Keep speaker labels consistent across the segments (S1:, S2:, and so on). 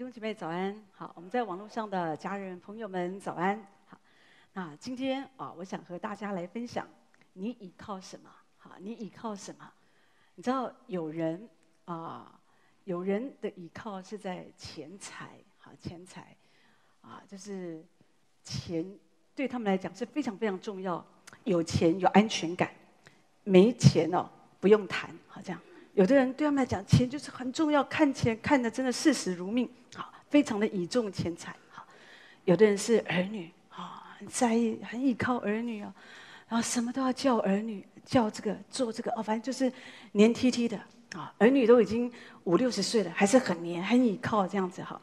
S1: 兄弟姐妹早安，好，我们在网络上的家人朋友们早安，好，那今天啊，我想和大家来分享，你倚靠什么？好，你倚靠什么？你知道有人啊，有人的倚靠是在钱财，好，钱财，啊，就是钱对他们来讲是非常非常重要，有钱有安全感，没钱哦不用谈，好这样。有的人对他们来讲，钱就是很重要，看钱看得真的视死如命，好，非常的倚重钱财，好。有的人是儿女，啊，很在意，很依靠儿女啊，然后什么都要叫儿女，叫这个做这个，哦，反正就是黏 T T 的，啊，儿女都已经五六十岁了，还是很黏，很依靠这样子，哈。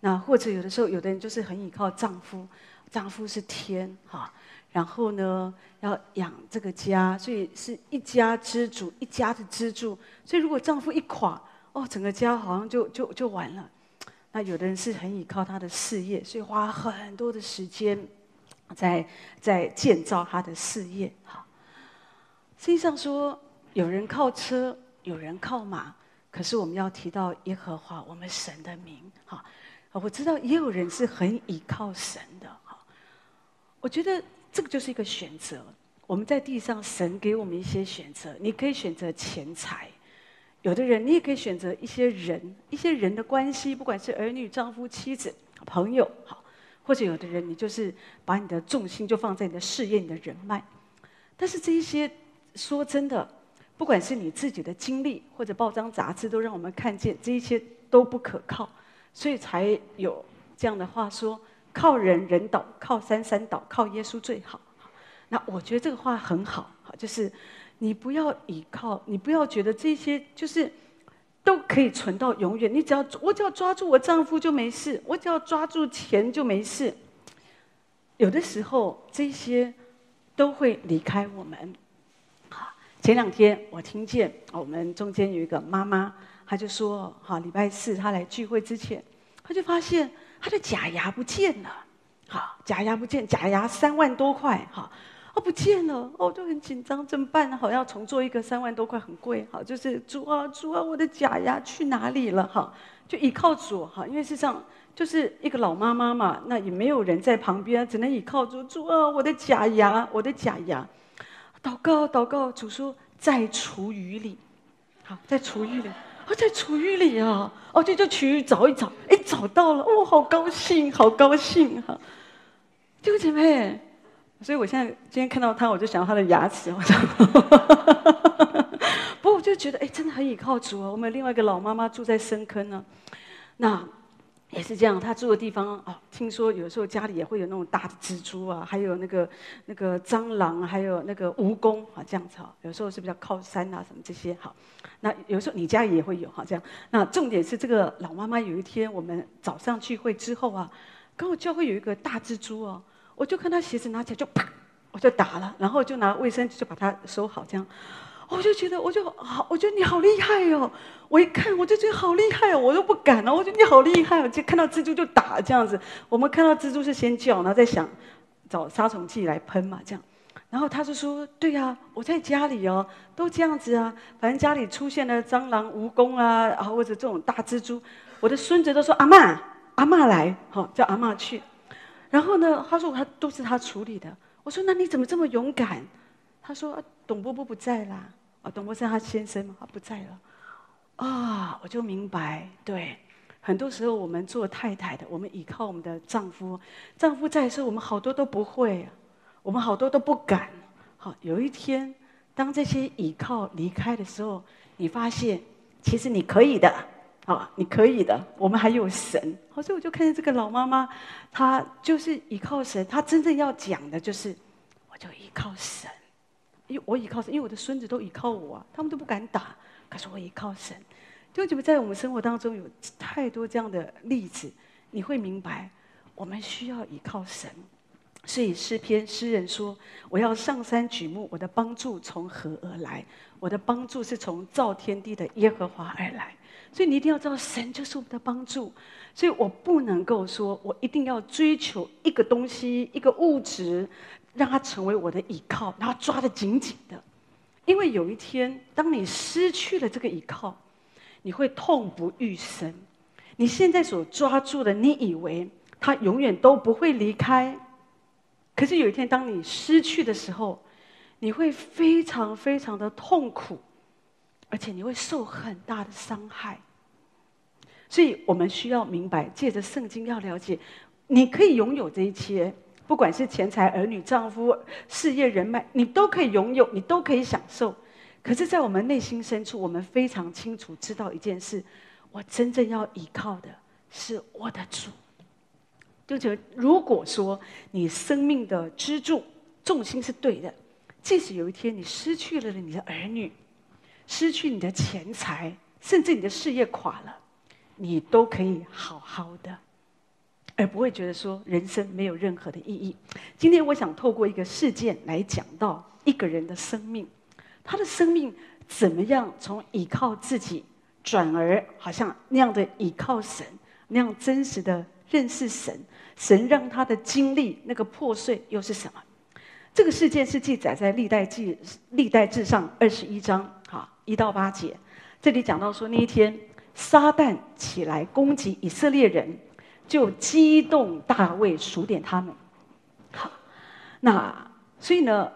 S1: 那或者有的时候，有的人就是很依靠丈夫，丈夫是天，哈。然后呢，要养这个家，所以是一家之主，一家的支柱。所以如果丈夫一垮，哦，整个家好像就就就完了。那有的人是很依靠他的事业，所以花很多的时间在在建造他的事业。哈，实际上说，有人靠车，有人靠马，可是我们要提到耶和华，我们神的名。哈，我知道也有人是很依靠神的。哈，我觉得。这个就是一个选择。我们在地上，神给我们一些选择。你可以选择钱财，有的人你也可以选择一些人，一些人的关系，不管是儿女、丈夫、妻子、朋友，好，或者有的人你就是把你的重心就放在你的事业、你的人脉。但是这一些，说真的，不管是你自己的经历或者报章杂志，都让我们看见这一些都不可靠，所以才有这样的话说。靠人人倒，靠山山倒，靠耶稣最好。那我觉得这个话很好，好，就是你不要倚靠，你不要觉得这些就是都可以存到永远。你只要我只要抓住我丈夫就没事，我只要抓住钱就没事。有的时候这些都会离开我们。好，前两天我听见我们中间有一个妈妈，她就说：好，礼拜四她来聚会之前，她就发现。他的假牙不见了，好，假牙不见，假牙三万多块，哈，哦，不见了，哦，就很紧张，怎么办？好，要重做一个，三万多块很贵，好，就是主啊，主啊，我的假牙去哪里了？哈，就依靠主，哈，因为事实上就是一个老妈妈嘛，那也没有人在旁边，只能依靠主，主啊，我的假牙，我的假牙，祷告，祷告，主说在厨余里，好，在厨余里。我在厨余里啊，哦，就就厨余找一找，哎，找到了，哦，好高兴，好高兴啊！弟兄姐妹，所以我现在今天看到他，我就想到他的牙齿，我想，不过我就觉得，哎，真的很倚靠主啊。我们另外一个老妈妈住在深坑呢，那。也是这样，他住的地方啊、哦，听说有时候家里也会有那种大的蜘蛛啊，还有那个那个蟑螂，还有那个蜈蚣啊，这样子哈。有时候是比较靠山啊，什么这些好。那有时候你家也会有哈，这样。那重点是这个老妈妈有一天我们早上聚会之后啊，刚好教会有一个大蜘蛛哦，我就看他鞋子拿起来就啪，我就打了，然后就拿卫生纸就把它收好这样。我就觉得，我就好，我觉得你好厉害哦！我一看，我就觉得好厉害哦，我都不敢了。我觉得你好厉害哦，就看到蜘蛛就打这样子。我们看到蜘蛛是先叫，然后再想找杀虫剂来喷嘛，这样。然后他就说：“对呀，我在家里哦，都这样子啊。反正家里出现了蟑螂、蜈蚣啊，然后或者这种大蜘蛛，我的孙子都说阿嬷，阿嬷来，好叫阿嬷去。然后呢，他说他都是他处理的。我说那你怎么这么勇敢？他说董伯伯不在啦。”啊，董伯生他先生，他不在了，啊，我就明白，对，很多时候我们做太太的，我们依靠我们的丈夫，丈夫在的时候，我们好多都不会，我们好多都不敢。好，有一天，当这些依靠离开的时候，你发现，其实你可以的，啊，你可以的，我们还有神。好，所以我就看见这个老妈妈，她就是依靠神，她真正要讲的就是，我就依靠神。因为我依靠神，因为我的孙子都依靠我啊，他们都不敢打，可是我依靠神。就你们在我们生活当中有太多这样的例子，你会明白，我们需要依靠神。所以诗篇诗人说：“我要上山举目，我的帮助从何而来？我的帮助是从造天地的耶和华而来。”所以你一定要知道，神就是我们的帮助。所以我不能够说我一定要追求一个东西，一个物质。让他成为我的依靠，然后抓得紧紧的，因为有一天，当你失去了这个依靠，你会痛不欲生，你现在所抓住的，你以为它永远都不会离开，可是有一天当你失去的时候，你会非常非常的痛苦，而且你会受很大的伤害。所以我们需要明白，借着圣经要了解，你可以拥有这一切，不管是钱财、儿女、丈夫、事业、人脉，你都可以拥有，你都可以享受。可是，在我们内心深处，我们非常清楚知道一件事：我真正要依靠的是我的主。就觉得，如果说你生命的支柱重心是对的，即使有一天你失去了你的儿女，失去你的钱财，甚至你的事业垮了。你都可以好好的，而不会觉得说人生没有任何的意义。今天我想透过一个事件来讲到一个人的生命，他的生命怎么样从依靠自己，转而好像那样的依靠神，那样真实的认识神，神让他的经历那个破碎又是什么？这个事件是记载在历代记历代志上二十一章，好，一到八节，这里讲到说那一天。撒旦起来攻击以色列人，就激动大卫数点他们。好，那所以呢，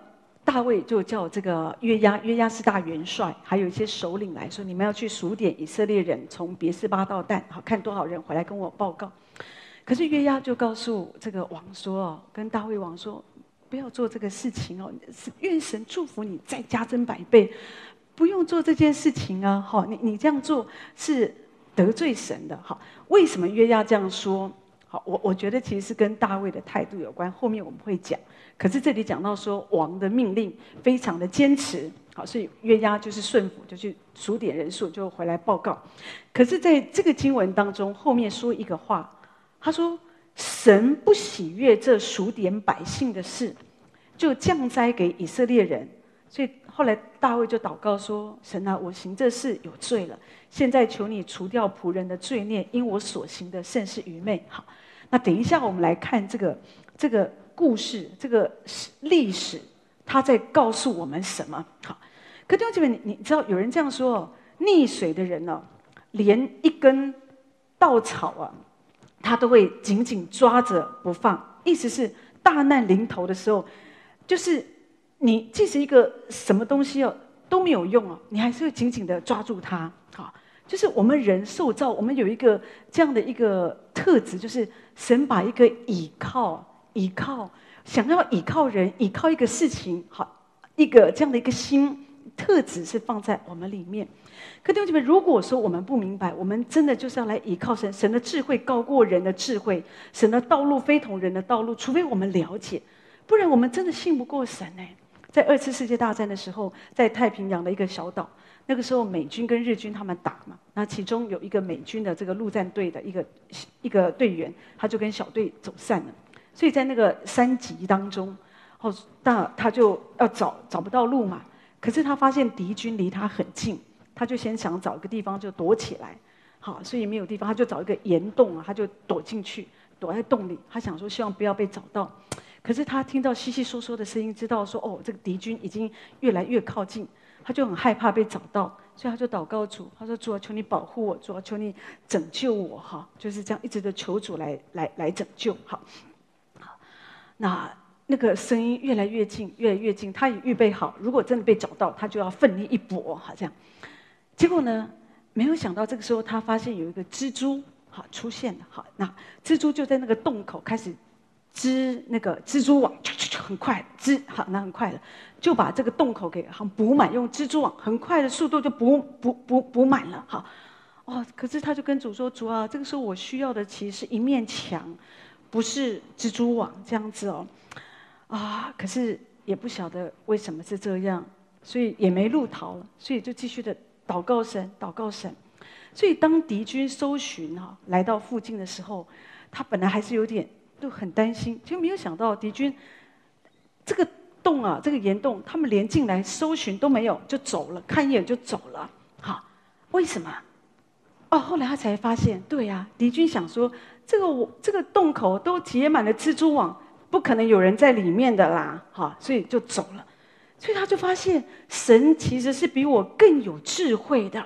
S1: 大卫就叫这个约押，约押是大元帅，还有一些首领来说，你们要去数点以色列人，从别是巴到但，好看多少人回来跟我报告。可是约押就告诉这个王说：“哦，跟大卫王说，不要做这个事情哦，愿神祝福你，再加增百倍。”不用做这件事情啊！好，你你这样做是得罪神的。好，为什么约押这样说？好，我我觉得其实是跟大卫的态度有关。后面我们会讲。可是这里讲到说王的命令非常的坚持，好，所以约押就是顺服，就去数点人数，就回来报告。可是在这个经文当中，后面说一个话，他说：“神不喜悦这数点百姓的事，就降灾给以色列人。”所以。后来大卫就祷告说：“神啊，我行这事有罪了，现在求你除掉仆人的罪孽，因我所行的甚是愚昧。”好，那等一下我们来看这个这个故事，这个历史，他在告诉我们什么？好，可弟兄姐妹，你你知道有人这样说：溺水的人呢、哦，连一根稻草啊，他都会紧紧抓着不放。意思是大难临头的时候，就是。你即使一个什么东西哦都没有用哦，你还是会紧紧的抓住它。好，就是我们人受造，我们有一个这样的一个特质，就是神把一个倚靠、倚靠，想要倚靠人、倚靠一个事情，好，一个这样的一个心特质是放在我们里面。可弟兄姐妹，如果说我们不明白，我们真的就是要来倚靠神，神的智慧高过人的智慧，神的道路非同人的道路，除非我们了解，不然我们真的信不过神呢。在二次世界大战的时候，在太平洋的一个小岛，那个时候美军跟日军他们打嘛，那其中有一个美军的这个陆战队的一个一个队员，他就跟小队走散了，所以在那个山脊当中，哦，那他就要找找不到路嘛，可是他发现敌军离他很近，他就先想找个地方就躲起来，好，所以没有地方，他就找一个岩洞啊，他就躲进去，躲在洞里，他想说希望不要被找到。可是他听到窸窸窣窣的声音，知道说哦，这个敌军已经越来越靠近，他就很害怕被找到，所以他就祷告主，他说：“主啊，求你保护我，主啊，求你拯救我，哈，就是这样一直的求主来来来拯救，好，好，那那个声音越来越近，越来越近，他也预备好，如果真的被找到，他就要奋力一搏，好这样。结果呢，没有想到这个时候，他发现有一个蜘蛛，好出现了，好，那蜘蛛就在那个洞口开始。织那个蜘蛛网，很快织好，那很快的就把这个洞口给好补满，用蜘蛛网很快的速度就补补补补满了，好哦。可是他就跟主说：“主啊，这个时候我需要的其实是一面墙，不是蜘蛛网这样子哦。”啊，可是也不晓得为什么是这样，所以也没路逃了，所以就继续的祷告神，祷告神。所以当敌军搜寻哈来到附近的时候，他本来还是有点。就很担心，就没有想到敌军这个洞啊，这个岩洞，他们连进来搜寻都没有，就走了，看一眼就走了。好，为什么？哦，后来他才发现，对呀、敌军想说，这个我这个洞口都结满了蜘蛛网，不可能有人在里面的啦。好，所以就走了。所以他就发现，神其实是比我更有智慧的。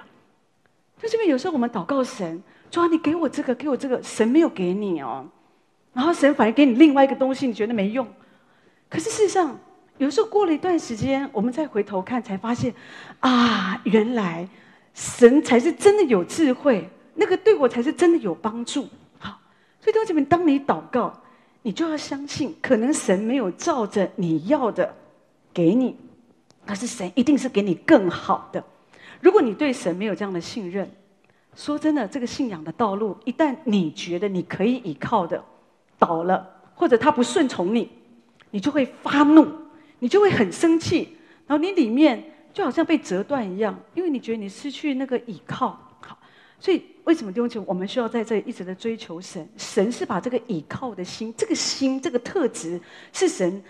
S1: 在这边，有时候我们祷告神。主啊，你给我这个，给我这个，神没有给你哦。然后神反而给你另外一个东西，你觉得没用。可是事实上，有时候过了一段时间，我们再回头看，才发现，啊，原来神才是真的有智慧，那个对我才是真的有帮助。好，所以弟兄姐妹，当你祷告，你就要相信，可能神没有照着你要的给你，可是神一定是给你更好的。如果你对神没有这样的信任，说真的，这个信仰的道路，一旦你觉得你可以依靠的倒了，或者他不顺从你，你就会发怒，你就会很生气，然后你里面就好像被折断一样，因为你觉得你失去那个依靠。好，所以为什么弟兄姐妹，我们需要在这里一直的追求神？神是把这个依靠的心，这个心，这个特质是神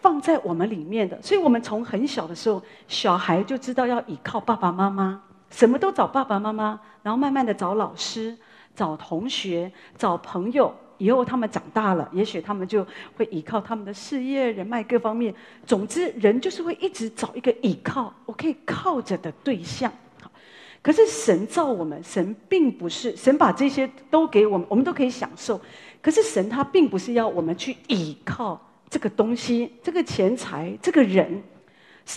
S1: 放在我们里面的，所以我们从很小的时候，小孩就知道要依靠爸爸妈妈，什么都找爸爸妈妈，然后慢慢的找老师、找同学、找朋友。以后他们长大了，也许他们就会依靠他们的事业、人脉各方面。总之，人就是会一直找一个依靠，我可以靠着的对象。可是神造我们，神并不是神把这些都给我们，我们都可以享受。可是神他并不是要我们去依靠。这个东西，这个钱财，这个人，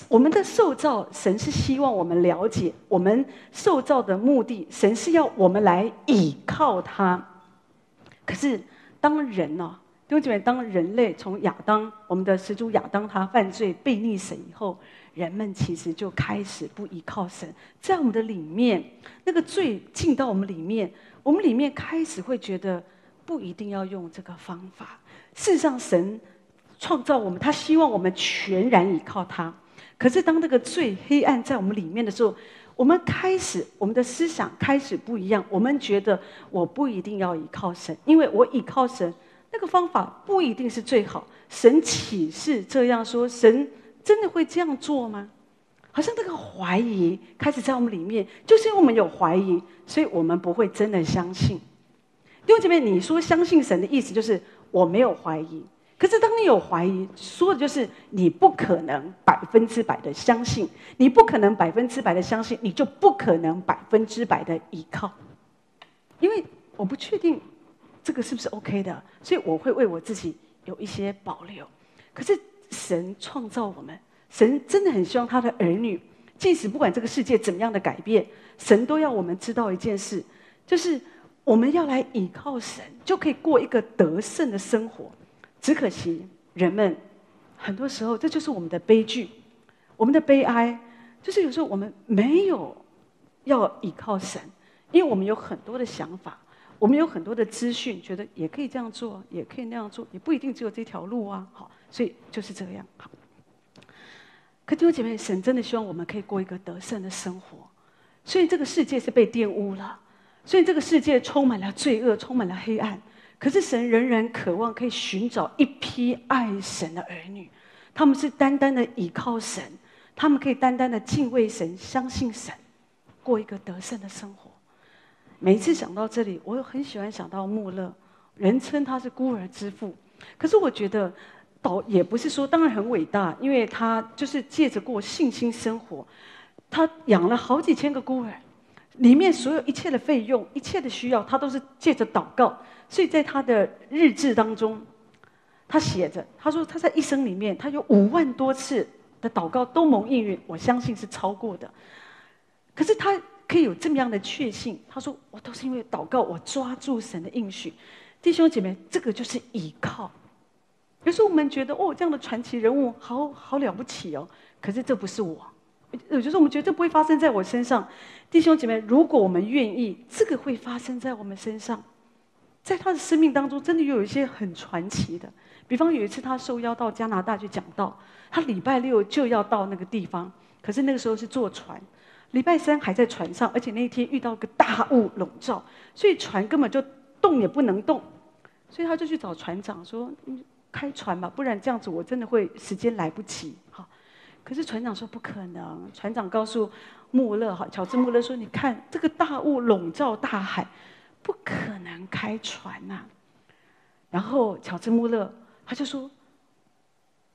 S1: 我们的受造，神是希望我们了解我们受造的目的。神是要我们来倚靠他。可是，当人呢、啊，弟兄姐妹，当人类从亚当，我们的始祖亚当他犯罪背逆神以后，人们其实就开始不依靠神，在我们的里面，那个罪进到我们里面，我们里面开始会觉得不一定要用这个方法。事实上，神。创造我们，他希望我们全然依靠他。可是当那个罪黑暗在我们里面的时候，我们开始，我们的思想开始不一样。我们觉得我不一定要依靠神，因为我依靠神那个方法不一定是最好。神岂是这样说？神真的会这样做吗？好像这个怀疑开始在我们里面，就是因为我们有怀疑，所以我们不会真的相信。弟兄姐妹，你说相信神的意思就是我没有怀疑。可是，当你有怀疑，说的就是你不可能百分之百的相信，你不可能百分之百的相信，你就不可能百分之百的依靠，因为我不确定这个是不是 OK 的，所以我会为我自己有一些保留。可是，神创造我们，神真的很希望他的儿女，即使不管这个世界怎么样的改变，神都要我们知道一件事，就是我们要来依靠神，就可以过一个得胜的生活。只可惜，人们很多时候，这就是我们的悲剧，我们的悲哀，就是有时候我们没有要依靠神，因为我们有很多的想法，我们有很多的资讯，觉得也可以这样做，也可以那样做，也不一定只有这条路啊。好，所以就是这样。好，可弟兄姐妹，神真的希望我们可以过一个得胜的生活，所以这个世界是被玷污了，所以这个世界充满了罪恶，充满了黑暗。可是神仍然渴望可以寻找一批爱神的儿女，他们是单单的倚靠神，他们可以单单的敬畏神、相信神，过一个得胜的生活。每一次想到这里，我很喜欢想到穆勒，人称他是孤儿之父。可是我觉得，倒也不是说当然很伟大，因为他就是借着过信心生活，他养了好几千个孤儿，里面所有一切的费用、一切的需要，他都是借着祷告。所以在他的日志当中，他写着：“他说他在一生里面，他有五万多次的祷告都蒙应允，我相信是超过的。可是他可以有这么样的确信，他说我都是因为祷告，我抓住神的应许。弟兄姐妹，这个就是依靠。有时候我们觉得哦，这样的传奇人物好好了不起哦，可是这不是我。有时候我们觉得这不会发生在我身上。弟兄姐妹，如果我们愿意，这个会发生在我们身上。”在他的生命当中，真的有一些很传奇的。比方有一次，他受邀到加拿大去讲道，他礼拜六就要到那个地方，可是那个时候是坐船，礼拜三还在船上，而且那一天遇到个大雾笼罩，所以船根本就动也不能动，所以他就去找船长说：“开船吧，不然这样子我真的会时间来不及。”可是船长说不可能。船长告诉穆勒哈，乔治穆勒说：“你看这个大雾笼罩大海。”不可能开船呐、啊！然后乔治穆勒他就说：“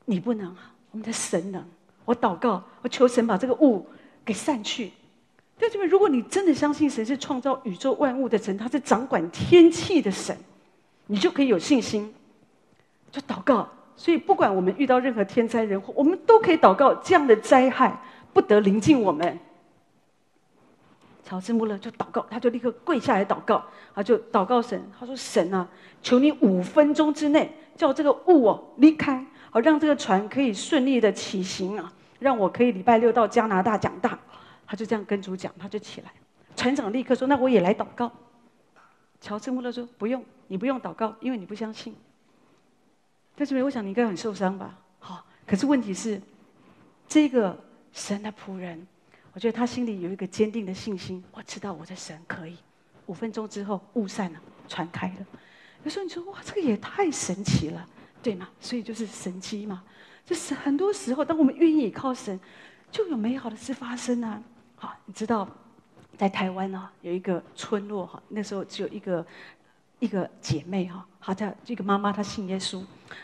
S1: 你不能，我们的神能。我祷告，我求神把这个雾给散去。”弟兄姐妹，如果你真的相信神是创造宇宙万物的神，他是掌管天气的神，你就可以有信心，就祷告。所以，不管我们遇到任何天灾人祸，我们都可以祷告，这样的灾害不得临近我们。乔治穆勒就祷告，他就立刻跪下来祷告，他就祷告神，他说：“神啊，求你五分钟之内叫这个雾哦离开，好让这个船可以顺利的起行啊，让我可以礼拜六到加拿大讲道。”他就这样跟主讲，他就起来。船长立刻说：“那我也来祷告。”乔治穆勒说：“不用，你不用祷告，因为你不相信。”但是，我想你应该很受伤吧？好，可是问题是，这个神的仆人，我觉得他心里有一个坚定的信心。我知道我的神可以。五分钟之后，雾散了，传开了。有时候你说：“哇，这个也太神奇了，对吗？”所以就是神机嘛。就是很多时候，当我们愿意靠神，就有美好的事发生啊。好，你知道，在台湾啊，有一个村落哈，那时候只有一个一个姐妹哈，好像这个妈妈她信耶稣，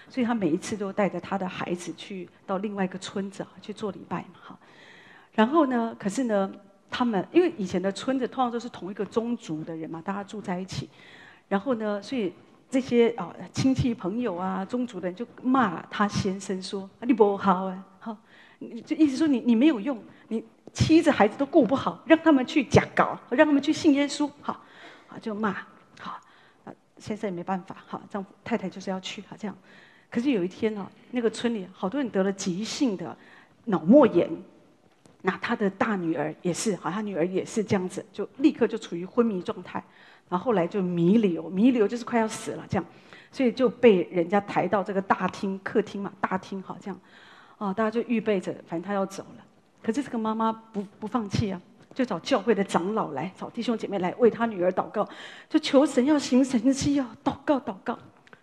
S1: 所以她每一次都带着她的孩子去到另外一个村子啊去做礼拜嘛哈。然后呢，可是呢，他们因为以前的村子通常都是同一个宗族的人嘛，大家住在一起，然后呢，所以这些啊亲戚朋友啊宗族的人就骂他先生说：“你不好啊，好，就意思说你你没有用，你。”妻子孩子都顾不好，让他们去假搞，让他们去信耶稣，好，啊就骂，先生也没办法，好，丈夫太太就是要去，好这样。可是有一天呢，那个村里好多人得了急性的脑膜炎，那他的大女儿也是，好，他女儿也是这样子，就立刻就处于昏迷状态，然后后来就弥留，弥留就是快要死了这样，所以就被人家抬到这个大厅、客厅嘛，大厅好这样，哦，大家就预备着，反正他要走了。可是这个妈妈不不放弃啊，就找教会的长老来，找弟兄姐妹来为他女儿祷告，就求神要行神迹要，祷告祷告。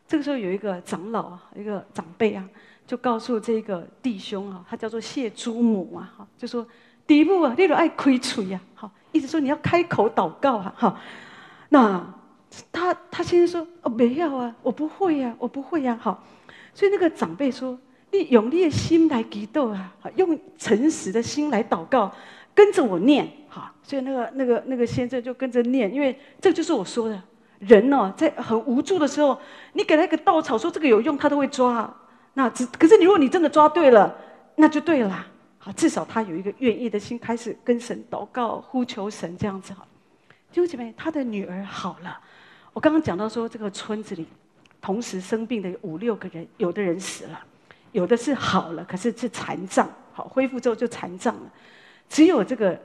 S1: 这个时候有一个长老啊，一个长辈啊，就告诉这个弟兄啊，他叫做谢朱母啊，哈，就说第一步啊，你都爱亏嘴呀，好，意思说你要开口祷告啊，哈。那他他先生说哦，没有啊，我不会呀，我不会呀，好。所以那个长辈说。你用你的心来祈祷啊，用诚实的心来祷告，跟着我念，哈。所以那个那个那个先生就跟着念，因为这就是我说的，人呢在很无助的时候，你给他一个稻草，说这个有用，他都会抓。那只可是你如果你真的抓对了，那就对了，好，至少他有一个愿意的心，开始跟神祷告，呼求神这样子哈。弟兄姐妹，他的女儿好了。我刚刚讲到说，这个村子里同时生病的五六个人，有的人死了。有的是好了，可是是残障，好恢复之后就残障了。只有这个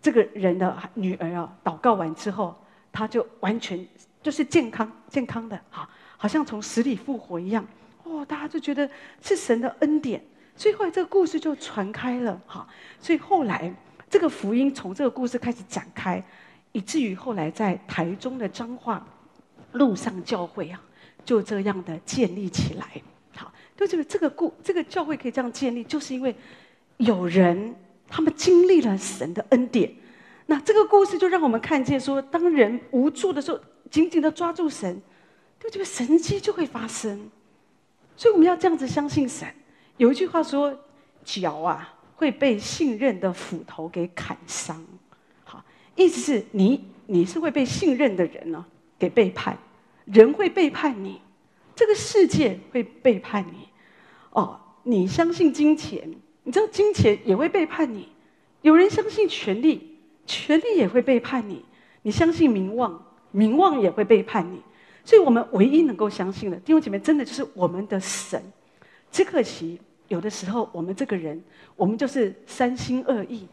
S1: 这个人的女儿啊，祷告完之后，她就完全就是健康健康的，哈，好像从死里复活一样。哦，大家就觉得是神的恩典，所以后来这个故事就传开了，哈。所以后来这个福音从这个故事开始展开，以至于后来在台中的彰化路上教会啊，就这样的建立起来。好就这个这个故这个教会可以这样建立，就是因为有人他们经历了神的恩典。那这个故事就让我们看见说，当人无助的时候，紧紧的抓住神，就这个神迹就会发生。所以我们要这样子相信神。有一句话说：“脚啊会被信任的斧头给砍伤。”好，意思是你你是会被信任的人呢，给背叛，人会背叛你。这个世界会背叛你，哦，你相信金钱，你知道金钱也会背叛你。有人相信权力，权力也会背叛你。你相信名望，名望也会背叛你。所以我们唯一能够相信的，弟兄姐妹，真的就是我们的神。只可惜有的时候我们这个人，我们就是三心二意。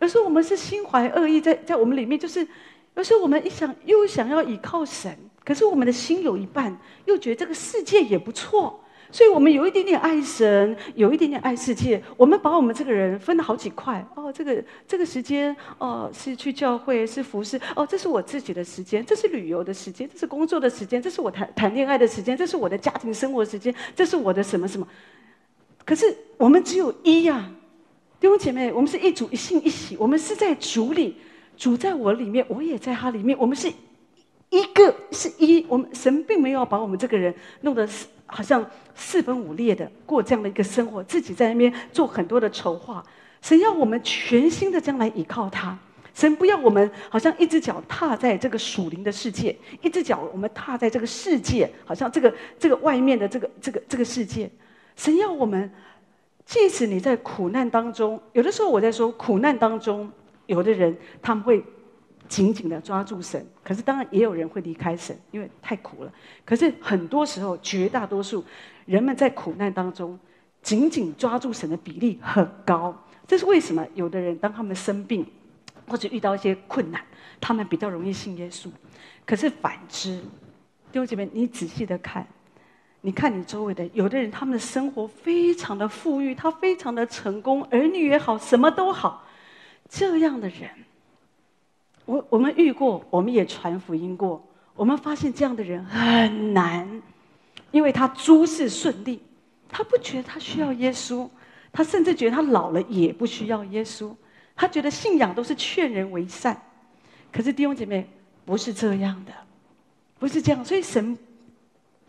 S1: 有时候我们是心怀恶意，在在我们里面，就是有时候我们一想又想要依靠神。可是我们的心有一半又觉得这个世界也不错，所以我们有一点点爱神，有一点点爱世界。我们把我们这个人分了好几块哦，这个这个时间哦是去教会是服侍哦，这是我自己的时间，这是旅游的时间，这是工作的时间，这是我谈谈恋爱的时间，这是我的家庭生活时间，这是我的什么什么。可是我们只有一呀，弟兄姐妹，我们是一主一信一喜，我们是在主里，主在我里面，我也在他里面，我们是。一个是一，我们神并没有把我们这个人弄得四好像四分五裂的过这样的一个生活，自己在那边做很多的筹划。神要我们全心的将来依靠他，神不要我们好像一只脚踏在这个属灵的世界，一只脚我们踏在这个世界，好像这个这个外面的这个这个这个世界。神要我们，即使你在苦难当中，有的时候我在说苦难当中，有的人他们会紧紧的抓住神，可是当然也有人会离开神，因为太苦了。可是很多时候，绝大多数人们在苦难当中紧紧抓住神的比例很高。这是为什么？有的人当他们生病，或者遇到一些困难，他们比较容易信耶稣。可是反之，弟兄姐妹，你仔细的看。你看你周围的，有的人他们的生活非常的富裕，他非常的成功，儿女也好，什么都好。这样的人，我我们遇过，我们也传福音过，我们发现这样的人很难，因为他诸事顺利，他不觉得他需要耶稣，他甚至觉得他老了也不需要耶稣，他觉得信仰都是劝人为善。可是弟兄姐妹，不是这样的，不是这样，所以神。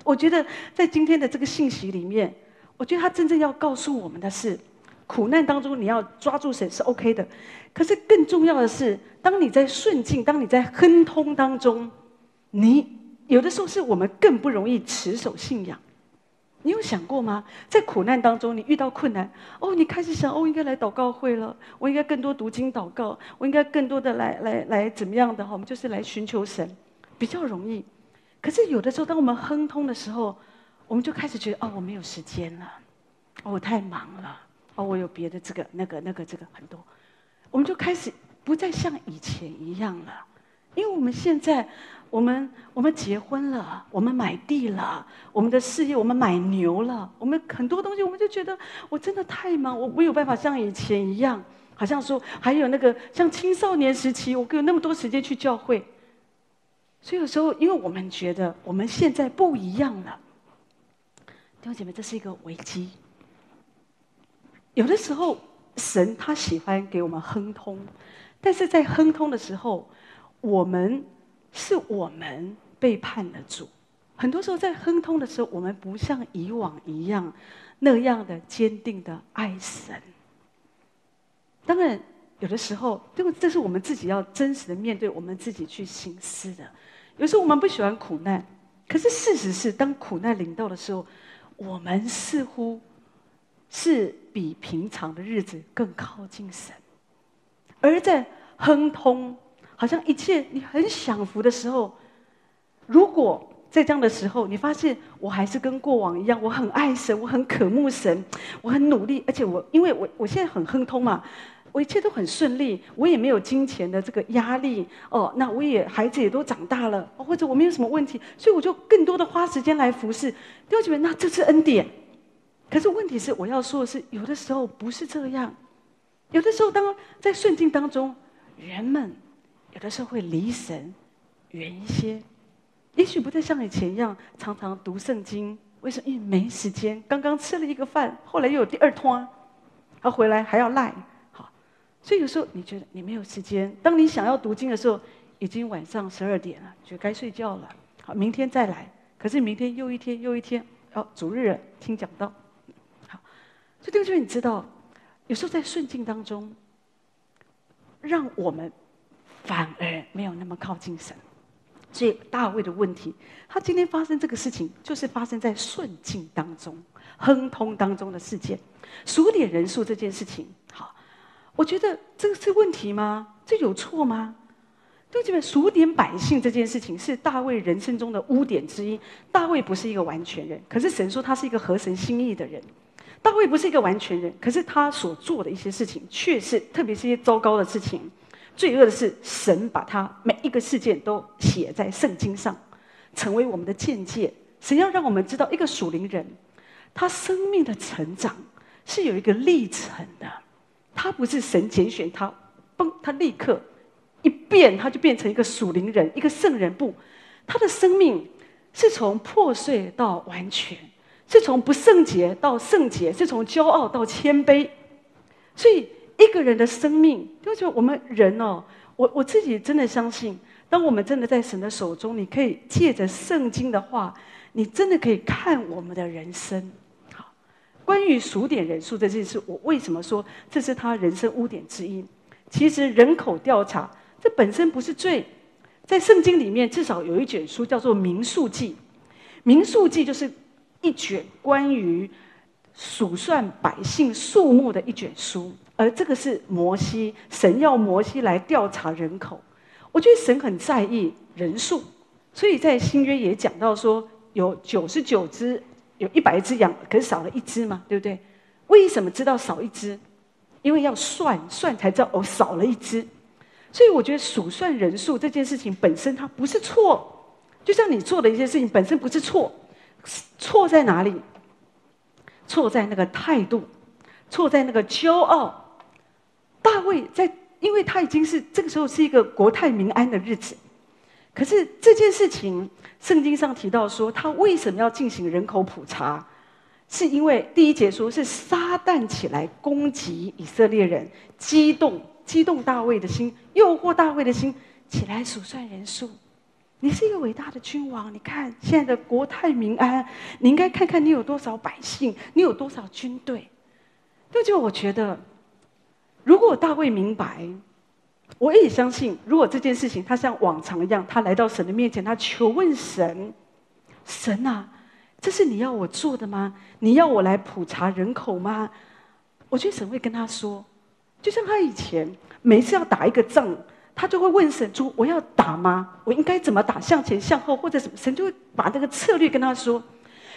S1: 我觉得在今天的这个信息里面，我觉得他真正要告诉我们的是，苦难当中你要抓住神是 OK 的，可是更重要的是，当你在顺境，当你在亨通当中，你有的时候是我们更不容易持守信仰。你有想过吗？在苦难当中，你遇到困难，哦，你开始想，哦，应该来祷告会了，我应该更多读经祷告，我应该更多的来来来怎么样的哈？我们就是来寻求神，比较容易。可是有的时候，当我们亨通的时候，我们就开始觉得哦，我没有时间了，哦，我太忙了，哦，我有别的这个、那个、那个、这个很多，我们就开始不再像以前一样了，因为我们现在，我们我们结婚了，我们买地了，我们的事业，我们买牛了，我们很多东西，我们就觉得我真的太忙，我没有办法像以前一样，好像说还有那个像青少年时期，我有那么多时间去教会。所以有时候，因为我们觉得我们现在不一样了，弟兄姐妹，这是一个危机。有的时候，神他喜欢给我们亨通，但是在亨通的时候，我们是我们背叛了主。很多时候，在亨通的时候，我们不像以往一样那样的坚定的爱神。当然，有的时候，因为这是我们自己要真实的面对，我们自己去行思的。有时候我们不喜欢苦难，可是事实是，当苦难临到的时候，我们似乎是比平常的日子更靠近神。而在亨通，好像一切你很享福的时候，如果在这样的时候，你发现我还是跟过往一样，我很爱神，我很渴慕神，我很努力，而且我因为我我现在很亨通嘛。我一切都很顺利，我也没有金钱的这个压力哦。那我也孩子也都长大了，或者我没有什么问题，所以我就更多的花时间来服侍。弟兄姐妹，那这是恩典。可是问题是，我要说的是，有的时候不是这样。有的时候，当在顺境当中，人们有的时候会离神远一些，也许不再像以前一样常常读圣经。为什么？因为没时间。刚刚吃了一个饭，后来又有第二摊，他回来还要赖。好所以有时候你觉得你没有时间，当你想要读经的时候，已经晚上十二点了，就该睡觉了。好，明天再来。可是明天又一天又一天，哦，主日，听讲道。所以这个就是你知道，有时候在顺境当中，让我们反而没有那么靠近神。所以大卫的问题，他今天发生这个事情，就是发生在顺境当中、亨通当中的事件。数点人数这件事情，好。我觉得这个是问题吗？这有错吗？对这边数点百姓这件事情是大卫人生中的污点之一。大卫不是一个完全人，可是神说他是一个合神心意的人。大卫不是一个完全人，可是他所做的一些事情却是，特别是一些糟糕的事情。罪恶的是，神把他每一个事件都写在圣经上，成为我们的见解。神要让我们知道，一个属灵人，他生命的成长是有一个历程的。他不是神拣选他，嘣，他立刻一变，他就变成一个属灵人，一个圣人。不，他的生命是从破碎到完全，是从不圣洁到圣洁，是从骄傲到谦卑。所以，一个人的生命，就是我们人哦，我我自己真的相信，当我们真的在神的手中，你可以借着圣经的话，你真的可以看我们的人生。好关于数点人数这件事，我为什么说这是他人生污点之一？其实人口调查这本身不是罪，在圣经里面至少有一卷书叫做《民数记》，《民数记》就是一卷关于数算百姓数目的一卷书，而这个是摩西，神要摩西来调查人口。我觉得神很在意人数，所以在新约也讲到说，有九十九只，有一百只羊，可是少了一只嘛，对不对？为什么知道少一只？因为要算算才知道哦，少了一只。所以我觉得数算人数这件事情本身它不是错，就像你做的一些事情本身不是错，错在哪里？错在那个态度，错在那个骄傲。大卫在，因为他已经是这个时候是一个国泰民安的日子，可是这件事情圣经上提到说，他为什么要进行人口普查？是因为第一节说是撒旦起来攻击以色列人，激动激动大卫的心，诱惑大卫的心，起来数算人数。你是一个伟大的君王，你看现在的国泰民安，你应该看看你有多少百姓，你有多少军队。就就我觉得，如果大卫明白，我也相信，如果这件事情他像往常一样，他来到神的面前，他求问神，神啊。这是你要我做的吗？你要我来普查人口吗？我觉得神会跟他说，就像他以前每次要打一个仗，他就会问神说：“我要打吗？我应该怎么打？向前、向后，或者什么？”神就会把这个策略跟他说。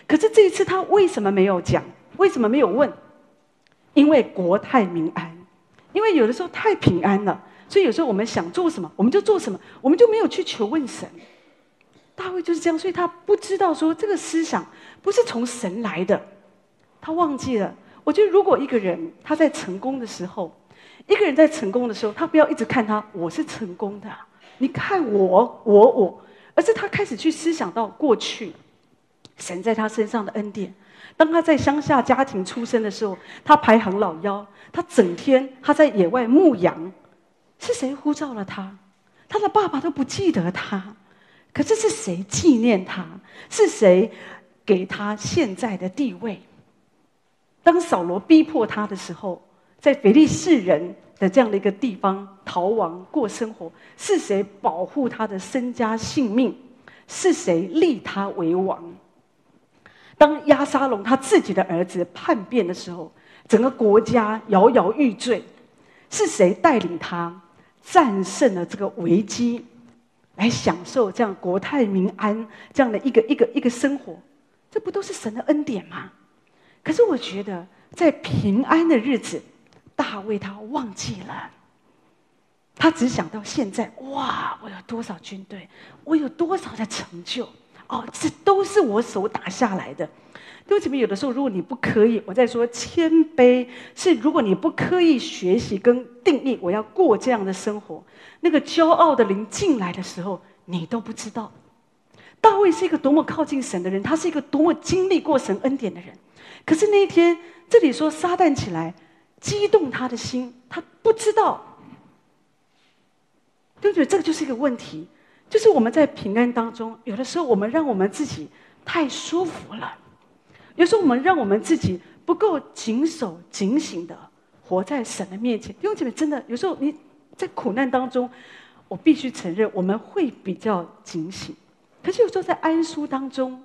S1: 可是这一次他为什么没有讲？为什么没有问？因为国泰民安，因为有的时候太平安了，所以有时候我们想做什么，我们就做什么，我们就没有去求问神。大卫就是这样，所以他不知道说这个思想不是从神来的，他忘记了。我觉得如果一个人他在成功的时候，一个人在成功的时候，他不要一直看他我是成功的，你看我我我，而是他开始去思想到过去神在他身上的恩典。当他在乡下家庭出生的时候，他排行老幺，他整天他在野外牧羊，是谁呼召了他？他的爸爸都不记得他。可是是谁纪念他？是谁给他现在的地位？当扫罗逼迫他的时候，在非利士人的这样的一个地方逃亡过生活，是谁保护他的身家性命？是谁立他为王？当亚沙龙他自己的儿子叛变的时候，整个国家摇摇欲坠，是谁带领他战胜了这个危机？来享受这样国泰民安这样的一个一个一个生活，这不都是神的恩典吗？可是我觉得，在平安的日子，大卫他忘记了，他只想到现在，哇，我有多少军队，我有多少的成就，哦，这都是我手打下来的。为什么有的时候，如果你不可以，我在说谦卑是，如果你不刻意学习跟定义，我要过这样的生活，那个骄傲的灵进来的时候，你都不知道。大卫是一个多么靠近神的人，他是一个多么经历过神恩典的人。可是那一天，这里说撒旦起来，激动他的心，他不知道。对不对？这个就是一个问题，就是我们在平安当中，有的时候我们让我们自己太舒服了。有时候我们让我们自己不够谨守、警醒的活在神的面前。弟兄姐妹，真的有时候你在苦难当中，我必须承认我们会比较警醒。可是有时候在安舒当中，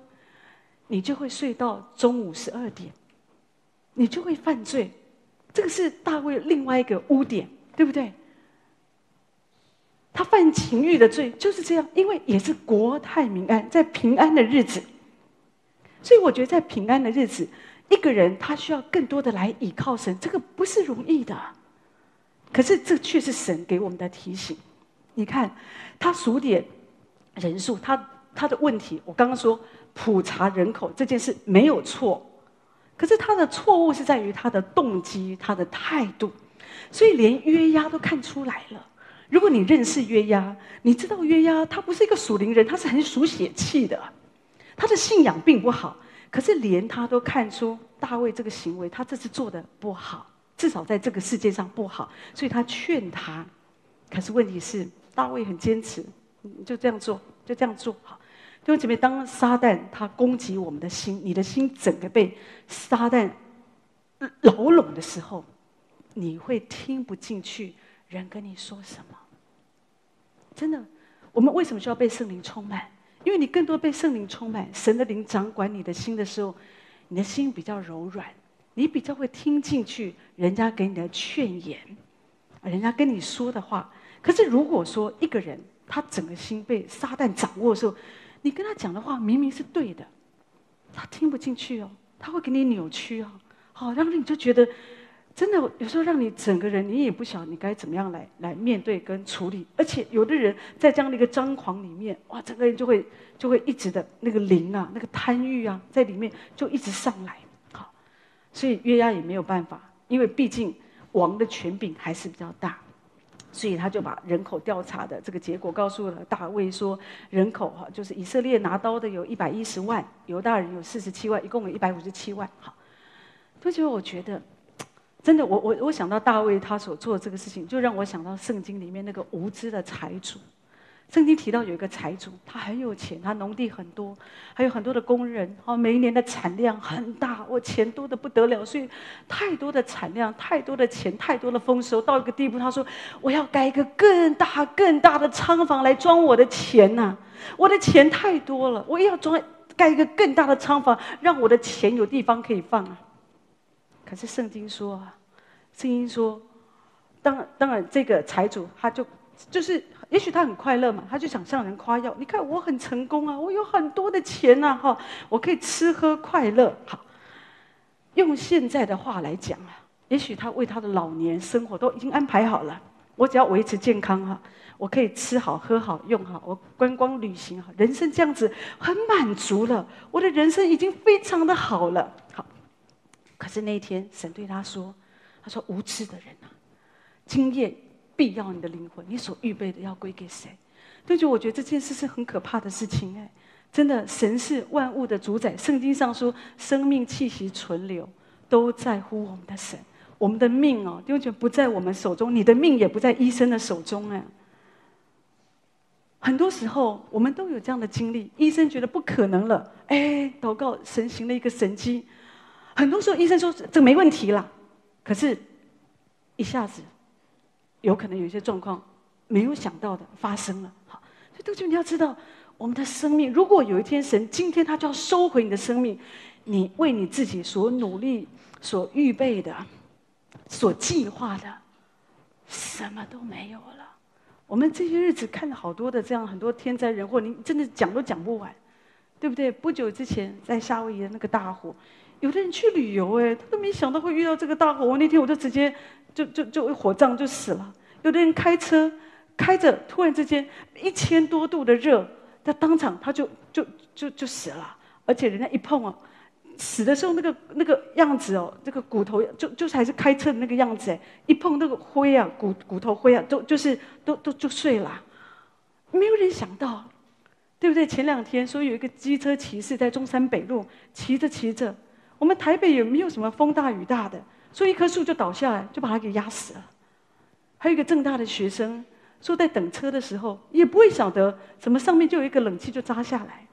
S1: 你就会睡到中午十二点，你就会犯罪。这个是大卫另外一个污点，对不对？他犯情欲的罪就是这样，因为也是国泰民安，在平安的日子。所以我觉得，在平安的日子，一个人他需要更多的来倚靠神，这个不是容易的。可是这却是神给我们的提醒。你看，他数点人数，他他的问题，我刚刚说普查人口这件事没有错，可是他的错误是在于他的动机、他的态度。所以连约押都看出来了。如果你认识约押，你知道约押他不是一个属灵人，他是很属血气的。他的信仰并不好，可是连他都看出大卫这个行为，他这次做的不好，至少在这个世界上不好，所以他劝他。可是问题是，大卫很坚持，就这样做，就这样做。好，弟兄姐妹，当撒旦他攻击我们的心，你的心整个被撒旦牢笼的时候，你会听不进去人跟你说什么。真的，我们为什么需要被圣灵充满？因为你更多被圣灵充满，神的灵掌管你的心的时候，你的心比较柔软，你比较会听进去人家给你的劝言，人家跟你说的话。可是如果说一个人他整个心被撒旦掌握的时候，你跟他讲的话明明是对的，他听不进去哦，他会给你扭曲哦，好，然后你就觉得。真的有时候让你整个人，你也不晓得你该怎么样来来面对跟处理，而且有的人在这样的一个张狂里面，哇，整个人就会就会一直的那个灵啊，那个贪欲啊，在里面就一直上来，好，所以约押也没有办法，因为毕竟王的权柄还是比较大，所以他就把人口调查的这个结果告诉了大卫说，人口哈就是以色列拿刀的有一百一十万，犹大人有四十七万，一共有一百五十七万，好，所以我觉得。真的，我我我想到大卫他所做的这个事情，就让我想到圣经里面那个无知的财主。圣经提到有一个财主，他很有钱，他农地很多，还有很多的工人，哦，每一年的产量很大，我钱多得不得了，所以太多的产量，太多的钱，太多的丰收，到一个地步，他说我要盖一个更大更大的仓房来装我的钱呐、我的钱太多了，我要装盖一个更大的仓房，让我的钱有地方可以放啊。可是圣经说啊，圣经说，当当然，这个财主他就就是，也许他很快乐嘛，他就想向人夸耀。你看我很成功啊，我有很多的钱呐，哈，我可以吃喝快乐。好，用现在的话来讲啊，也许他为他的老年生活都已经安排好了。我只要维持健康哈，我可以吃好喝好用好，我观光旅行哈，人生这样子很满足了。我的人生已经非常的好了。好。可是那一天，神对他说：“他说无知的人啊，今夜必要你的灵魂，你所预备的要归给谁？”对，就我觉得这件事是很可怕的事情哎，真的，神是万物的主宰。圣经上说，生命气息存留都在乎我们的神。我们的命哦，就觉得不在我们手中，你的命也不在医生的手中哎。很多时候，我们都有这样的经历，医生觉得不可能了，哎，祷告，神行了一个神迹。很多时候，医生说这没问题了，可是，一下子，有可能有一些状况没有想到的发生了。好，所以弟兄，你要知道，我们的生命，如果有一天神今天他就要收回你的生命，你为你自己所努力、所预备的、所计划的，什么都没有了。我们这些日子看了好多的这样很多天灾人祸，你真的讲都讲不完，对不对？不久之前在夏威夷的那个大火。有的人去旅游，哎，他都没想到会遇到这个大火。我那天我就直接就就就一火葬就死了。有的人开车开着，突然之间一千多度的热，他当场他就就就就死了。而且人家一碰哦，死的时候那个那个样子哦，这个骨头就就是还是开车的那个样子哎，一碰那个灰啊骨骨头灰啊，都就是都都就碎了。没有人想到，对不对？前两天说有一个机车骑士在中山北路骑着骑着。我们台北也没有什么风大雨大的，所以一棵树就倒下来，就把它给压死了。还有一个政大的学生说，在等车的时候也不会晓得怎么上面就有一个冷气就扎下来。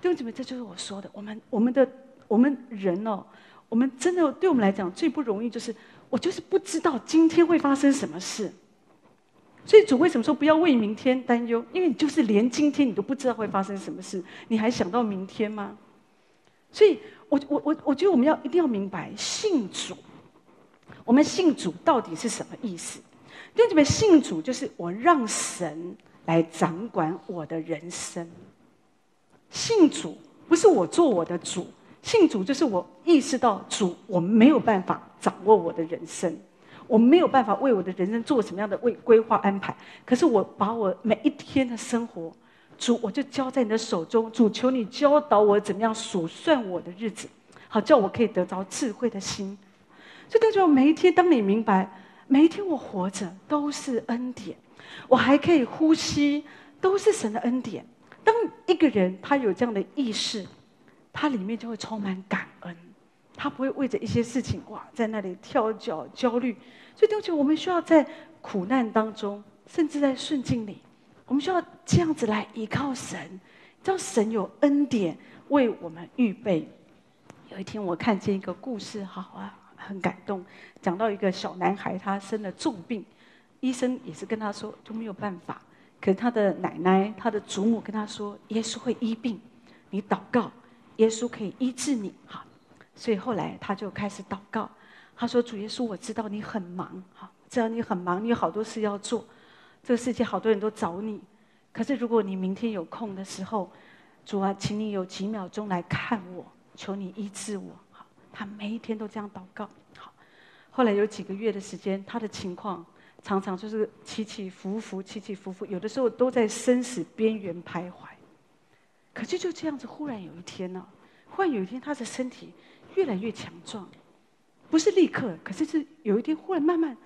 S1: 弟兄姊妹，这就是我说的，我们我们的我们人哦，我们真的对我们来讲最不容易就是，我就是不知道今天会发生什么事。所以主为什么说不要为明天担忧？因为你就是连今天你都不知道会发生什么事，你还想到明天吗？所以。我我我我觉得我们要一定要明白信主，我们信主到底是什么意思？弟兄姊妹，信主就是我让神来掌管我的人生。信主不是我做我的主，信主就是我意识到主，我没有办法掌握我的人生，我没有办法为我的人生做什么样的为规划安排。可是我把我每一天的生活。主，我就交在你的手中。主，求你教导我怎么样数算我的日子，好叫我可以得着智慧的心。所以，就说每一天，当你明白每一天我活着都是恩典，我还可以呼吸，都是神的恩典。当一个人他有这样的意识，他里面就会充满感恩，他不会为着一些事情哇在那里跳脚焦虑。所以，就觉我们需要在苦难当中，甚至在顺境里。我们需要这样子来依靠神，叫神有恩典为我们预备。有一天我看见一个故事，好啊，很感动。讲到一个小男孩，他生了重病，医生也是跟他说就没有办法。可是他的奶奶、他的祖母跟他说，耶稣会医病，你祷告，耶稣可以医治你。哈，所以后来他就开始祷告。他说：“主耶稣，我知道你很忙，哈，知道你很忙，你有好多事要做，这个世界好多人都找你。可是如果你明天有空的时候，主啊，请你有几秒钟来看我，求你医治我。”好，他每一天都这样祷告。好，后来有几个月的时间，他的情况常常就是起起伏伏，起起伏伏，有的时候都在生死边缘徘徊。可是就这样子，忽然有一天呢，忽然有一天，他的身体越来越强壮。不是立刻，可是是有一天忽然慢慢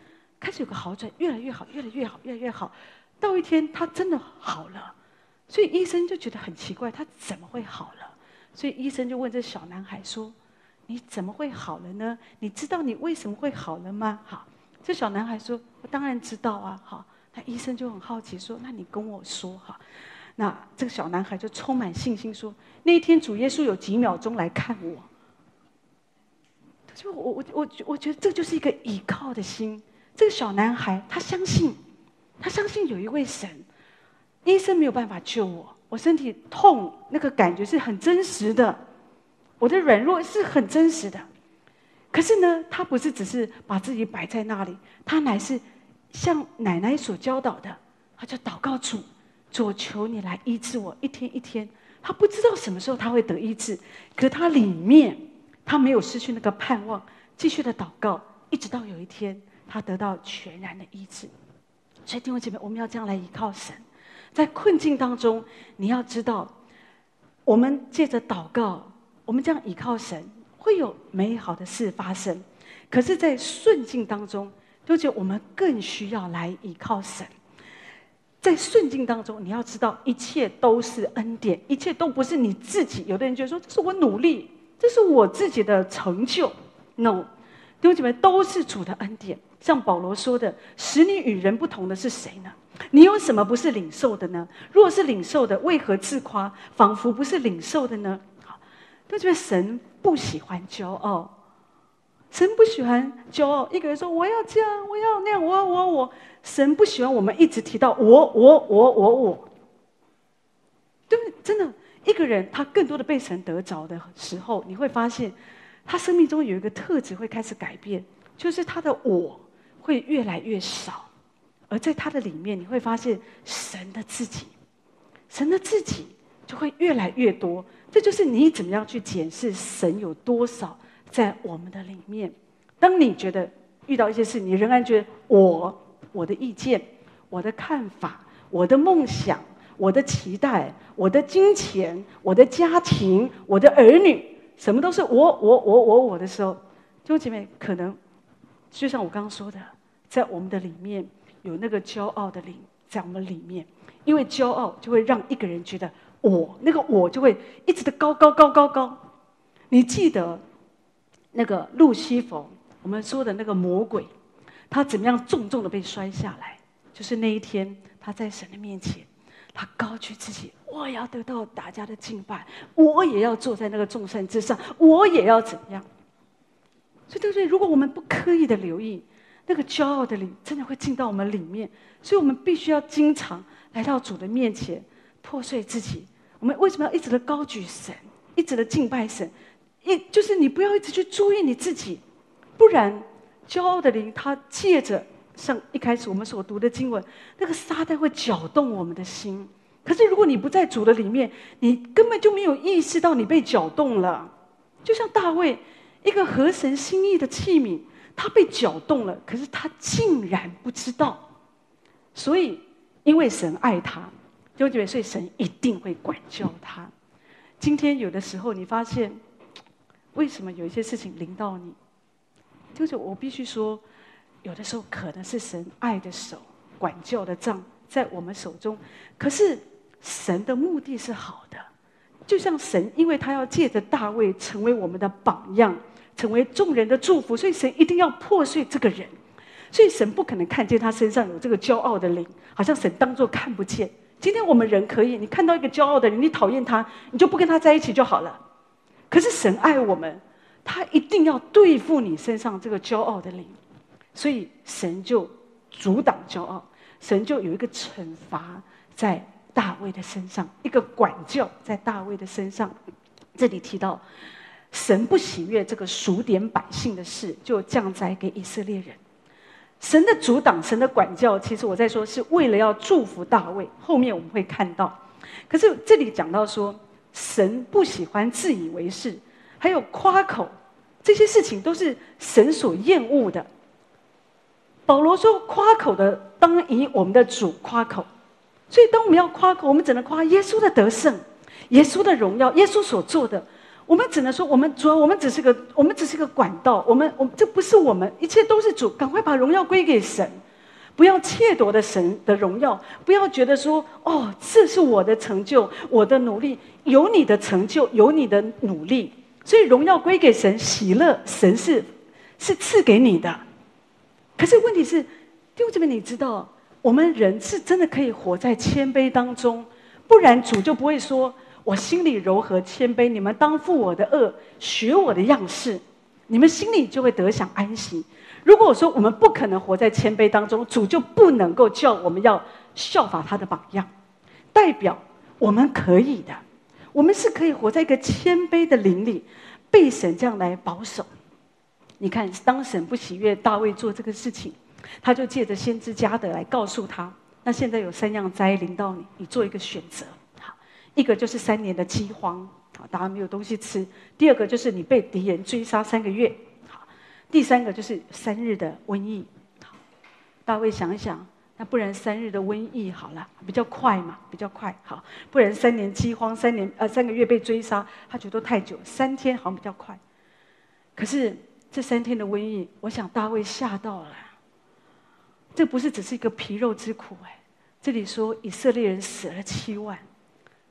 S1: 开始有个好转，越来越好，越来越好，越来越好。到一天他真的好了，所以医生就觉得很奇怪，他怎么会好了？所以医生就问这小男孩说：“你怎么会好了呢？你知道你为什么会好了吗？”好，这小男孩说：“我当然知道啊。”好，那医生就很好奇说：“那你跟我说哈。”那这个小男孩就充满信心说：“那一天主耶稣有几秒钟来看我。”就我我我我觉得这就是一个倚靠的心。这个小男孩他相信，他相信有一位神。医生没有办法救我，我身体痛那个感觉是很真实的，我的软弱是很真实的。可是呢，他不是只是把自己摆在那里，他乃是像奶奶所教导的，他就祷告主，主求你来医治我。一天一天，他不知道什么时候他会得医治，可他里面。他没有失去那个盼望，继续的祷告，一直到有一天，他得到全然的医治。所以弟兄姐妹，我们要这样来依靠神，在困境当中，你要知道，我们借着祷告，我们这样依靠神，会有美好的事发生。可是，在顺境当中，就觉得我们更需要来依靠神。在顺境当中，你要知道，一切都是恩典，一切都不是你自己。有的人觉得说，这是我努力。这是我自己的成就，no，弟兄姐妹，都是主的恩典。像保罗说的：“使你与人不同的是谁呢？你有什么不是领受的呢？如果是领受的，为何自夸，仿佛不是领受的呢？”好，弟兄姐妹，神不喜欢骄傲，神不喜欢骄傲。一个人说：“我要这样，我要那样，我我我。”神不喜欢我们一直提到我我我我我，对不对？真的。一个人他更多的被神得着的时候，你会发现，他生命中有一个特质会开始改变，就是他的我会越来越少，而在他的里面，你会发现神的自己，神的自己就会越来越多。这就是你怎么样去检视神有多少在我们的里面。当你觉得遇到一些事，你仍然觉得我、我的意见、我的看法、我的梦想。我的期待，我的金钱，我的家庭，我的儿女，什么都是我我我我我的时候，弟兄姐妹，可能就像我刚刚说的，在我们的里面有那个骄傲的灵在我们里面，因为骄傲就会让一个人觉得我那个我就会一直的高高高高高。你记得那个路西弗，我们说的那个魔鬼，他怎么样重重的被摔下来？就是那一天他在神的面前。他高举自己，我也要得到大家的敬拜，我也要坐在那个众山之上，我也要怎样？所以，对不对？如果我们不刻意的留意，那个骄傲的灵真的会进到我们里面。所以我们必须要经常来到主的面前，破碎自己。我们为什么要一直的高举神，一直的敬拜神？一就是你不要一直去注意你自己，不然骄傲的灵他借着。像一开始我们所读的经文，那个撒旦会搅动我们的心。可是如果你不在主的里面，你根本就没有意识到你被搅动了。就像大卫，一个合神心意的器皿，他被搅动了，可是他竟然不知道。所以，因为神爱他，就觉得所以神一定会管教他。今天有的时候，你发现为什么有一些事情临到你，就是我必须说。有的时候可能是神爱的手，管教的杖在我们手中，可是神的目的是好的，就像神，因为他要借着大卫成为我们的榜样，成为众人的祝福，所以神一定要破碎这个人，所以神不可能看见他身上有这个骄傲的灵，好像神当作看不见。今天我们人可以，你看到一个骄傲的人，你讨厌他，你就不跟他在一起就好了。可是神爱我们，他一定要对付你身上这个骄傲的灵。所以神就阻挡骄傲，神就有一个惩罚在大卫的身上，一个管教在大卫的身上。这里提到，神不喜悦这个数点百姓的事，就降灾给以色列人。神的阻挡，神的管教，其实我在说是为了要祝福大卫。后面我们会看到，可是这里讲到说，神不喜欢自以为是，还有夸口，这些事情都是神所厌恶的。保罗说，夸口的当以我们的主夸口。所以，当我们要夸口，我们只能夸耶稣的得胜。耶稣的荣耀，耶稣所做的，我们只能说，我们主我们只是个，我们只是个管道，我们我们这不是我们，一切都是主，赶快把荣耀归给神，不要窃夺的神的荣耀，不要觉得说，哦，这是我的成就，我的努力，有你的成就，有你的努力，所以荣耀归给神，喜乐神是是赐给你的，可是问题是，弟兄姊妹，你知道，我们人是真的可以活在谦卑当中，不然主就不会说。我心里柔和谦卑，你们当负我的轭，学我的样式，你们心里就会得享安息。如果我说我们不可能活在谦卑当中，主就不能够叫我们要效法他的榜样，代表我们可以的，我们是可以活在一个谦卑的灵里，被神这样来保守。你看，当神不喜悦大卫做这个事情，他就借着先知加德来告诉他：那现在有三样灾临到你，你做一个选择。一个就是三年的饥荒，好，大家没有东西吃；第二个就是你被敌人追杀三个月，好；第三个就是三日的瘟疫，好。大卫想一想，那不然三日的瘟疫好了，比较快嘛，比较快，好；不然三年饥荒，三年呃三个月被追杀，他觉得太久，三天好像比较快。可是这三天的瘟疫，我想大卫吓到了，这不是只是一个皮肉之苦哎，这里说以色列人死了七万。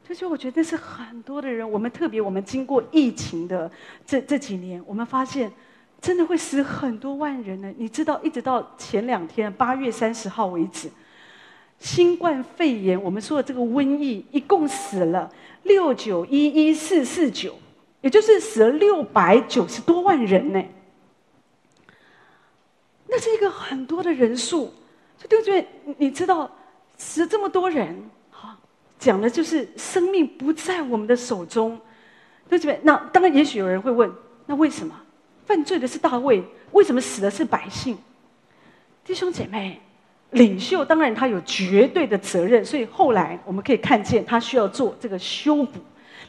S1: 就是我觉得是很多的人，我们特别我们经过疫情的这这几年，我们发现真的会死很多万人呢。你知道，一直到前两天八月三十号为止，新冠肺炎我们说的这个瘟疫，一共死了六九一一四四九，也就是死了六百九十多万人呢。那是一个很多的人数，就对不对？你知道死了这么多人。讲的就是生命不在我们的手中，对不对？那当然，也许有人会问：那为什么犯罪的是大卫？为什么死的是百姓？弟兄姐妹，领袖当然他有绝对的责任，所以后来我们可以看见他需要做这个修补，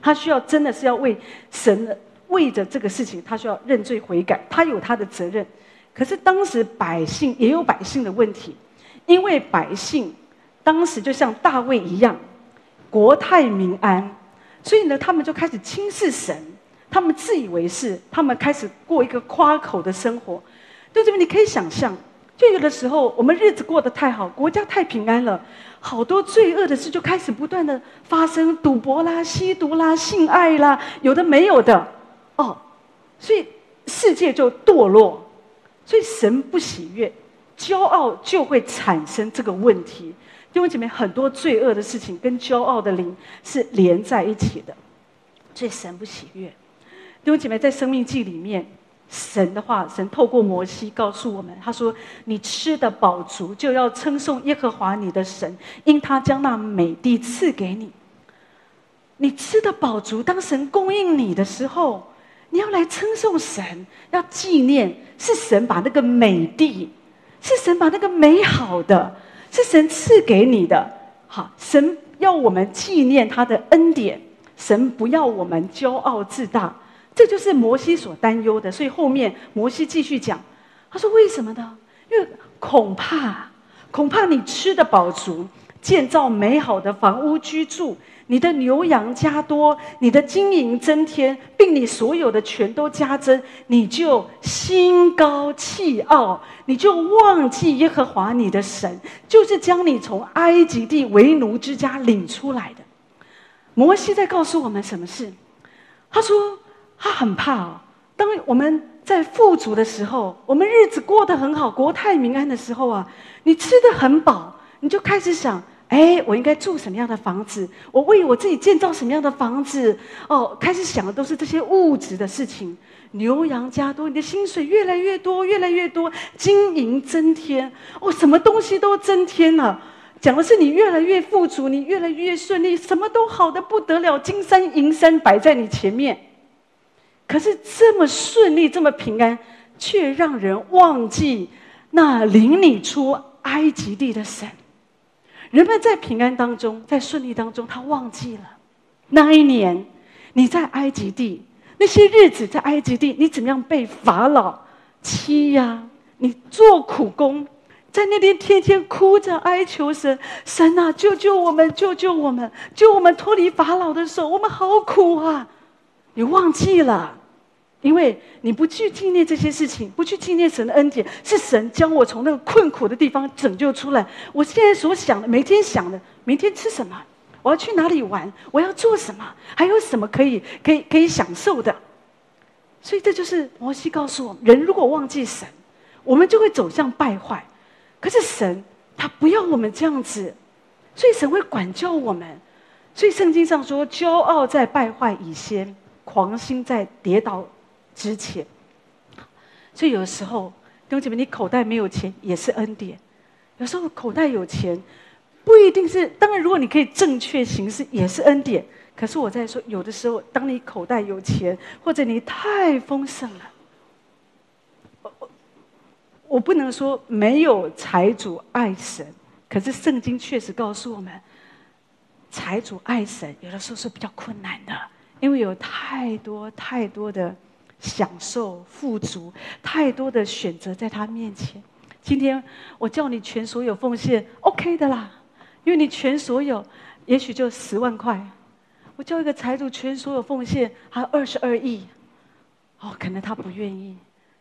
S1: 他需要真的是要为神为着这个事情，他需要认罪悔改，他有他的责任。可是当时百姓也有百姓的问题，因为百姓当时就像大卫一样。国泰民安，所以呢，他们就开始轻视神，他们自以为是，他们开始过一个夸口的生活。就这边你可以想象，就有的时候我们日子过得太好，国家太平安了，好多罪恶的事就开始不断的发生，赌博啦、吸毒啦、性爱啦，有的没有的，哦，所以世界就堕落，所以神不喜悦，骄傲就会产生这个问题。弟兄姐妹，很多罪恶的事情跟骄傲的灵是连在一起的，所以神不喜悦。弟兄姐妹，在生命记里面，神的话，神透过摩西告诉我们，他说：“你吃得饱足，就要称颂耶和华你的神，因他将那美地赐给你。你吃得饱足，当神供应你的时候，你要来称颂神，要纪念是神把那个美地，是神把那个美好的。”是神赐给你的，好，神要我们纪念他的恩典，神不要我们骄傲自大，这就是摩西所担忧的。所以后面摩西继续讲，他说：“为什么呢？因为恐怕，恐怕你吃的饱足，建造美好的房屋居住。”你的牛羊加多，你的金银增添，并你所有的全都加增，你就心高气傲，你就忘记耶和华你的神，就是将你从埃及地为奴之家领出来的。摩西在告诉我们什么事？他说他很怕哦，当我们在富足的时候，我们日子过得很好，国泰民安的时候啊，你吃得很饱，你就开始想。哎，我应该住什么样的房子？我为我自己建造什么样的房子？哦，开始想的都是这些物质的事情。牛羊加多，你的薪水越来越多，越来越多，金银增添。哦，什么东西都增添了。讲的是你越来越富足，你越来越顺利，什么都好的不得了，金山银山摆在你前面。可是这么顺利，这么平安，却让人忘记那领你出埃及地的神。人们在平安当中，在顺利当中，他忘记了那一年你在埃及地那些日子，在埃及地你怎么样被法老欺压？你做苦工，在那边天天哭着哀求神，神啊，救救我们，救救我们，救我们脱离法老的手，我们好苦啊！你忘记了。因为你不去纪念这些事情，不去纪念神的恩典，是神将我从那个困苦的地方拯救出来。我现在所想的，每天想的，明天吃什么？我要去哪里玩？我要做什么？还有什么可以可以可以享受的？所以这就是摩西告诉我们：人如果忘记神，我们就会走向败坏。可是神他不要我们这样子，所以神会管教我们。所以圣经上说：骄傲在败坏以先，狂心在跌倒之前，所以有的时候，弟兄姐妹，你口袋没有钱也是恩典；有时候口袋有钱，不一定是。当然，如果你可以正确行事，也是恩典。可是我在说，有的时候，当你口袋有钱，或者你太丰盛了，我我不能说没有财主爱神，可是圣经确实告诉我们，财主爱神有的时候是比较困难的，因为有太多太多的。享受富足，太多的选择在他面前。今天我叫你全所有奉献，OK 的啦，因为你全所有，也许就十万块。我叫一个财主全所有奉献，还有二十二亿，哦，可能他不愿意，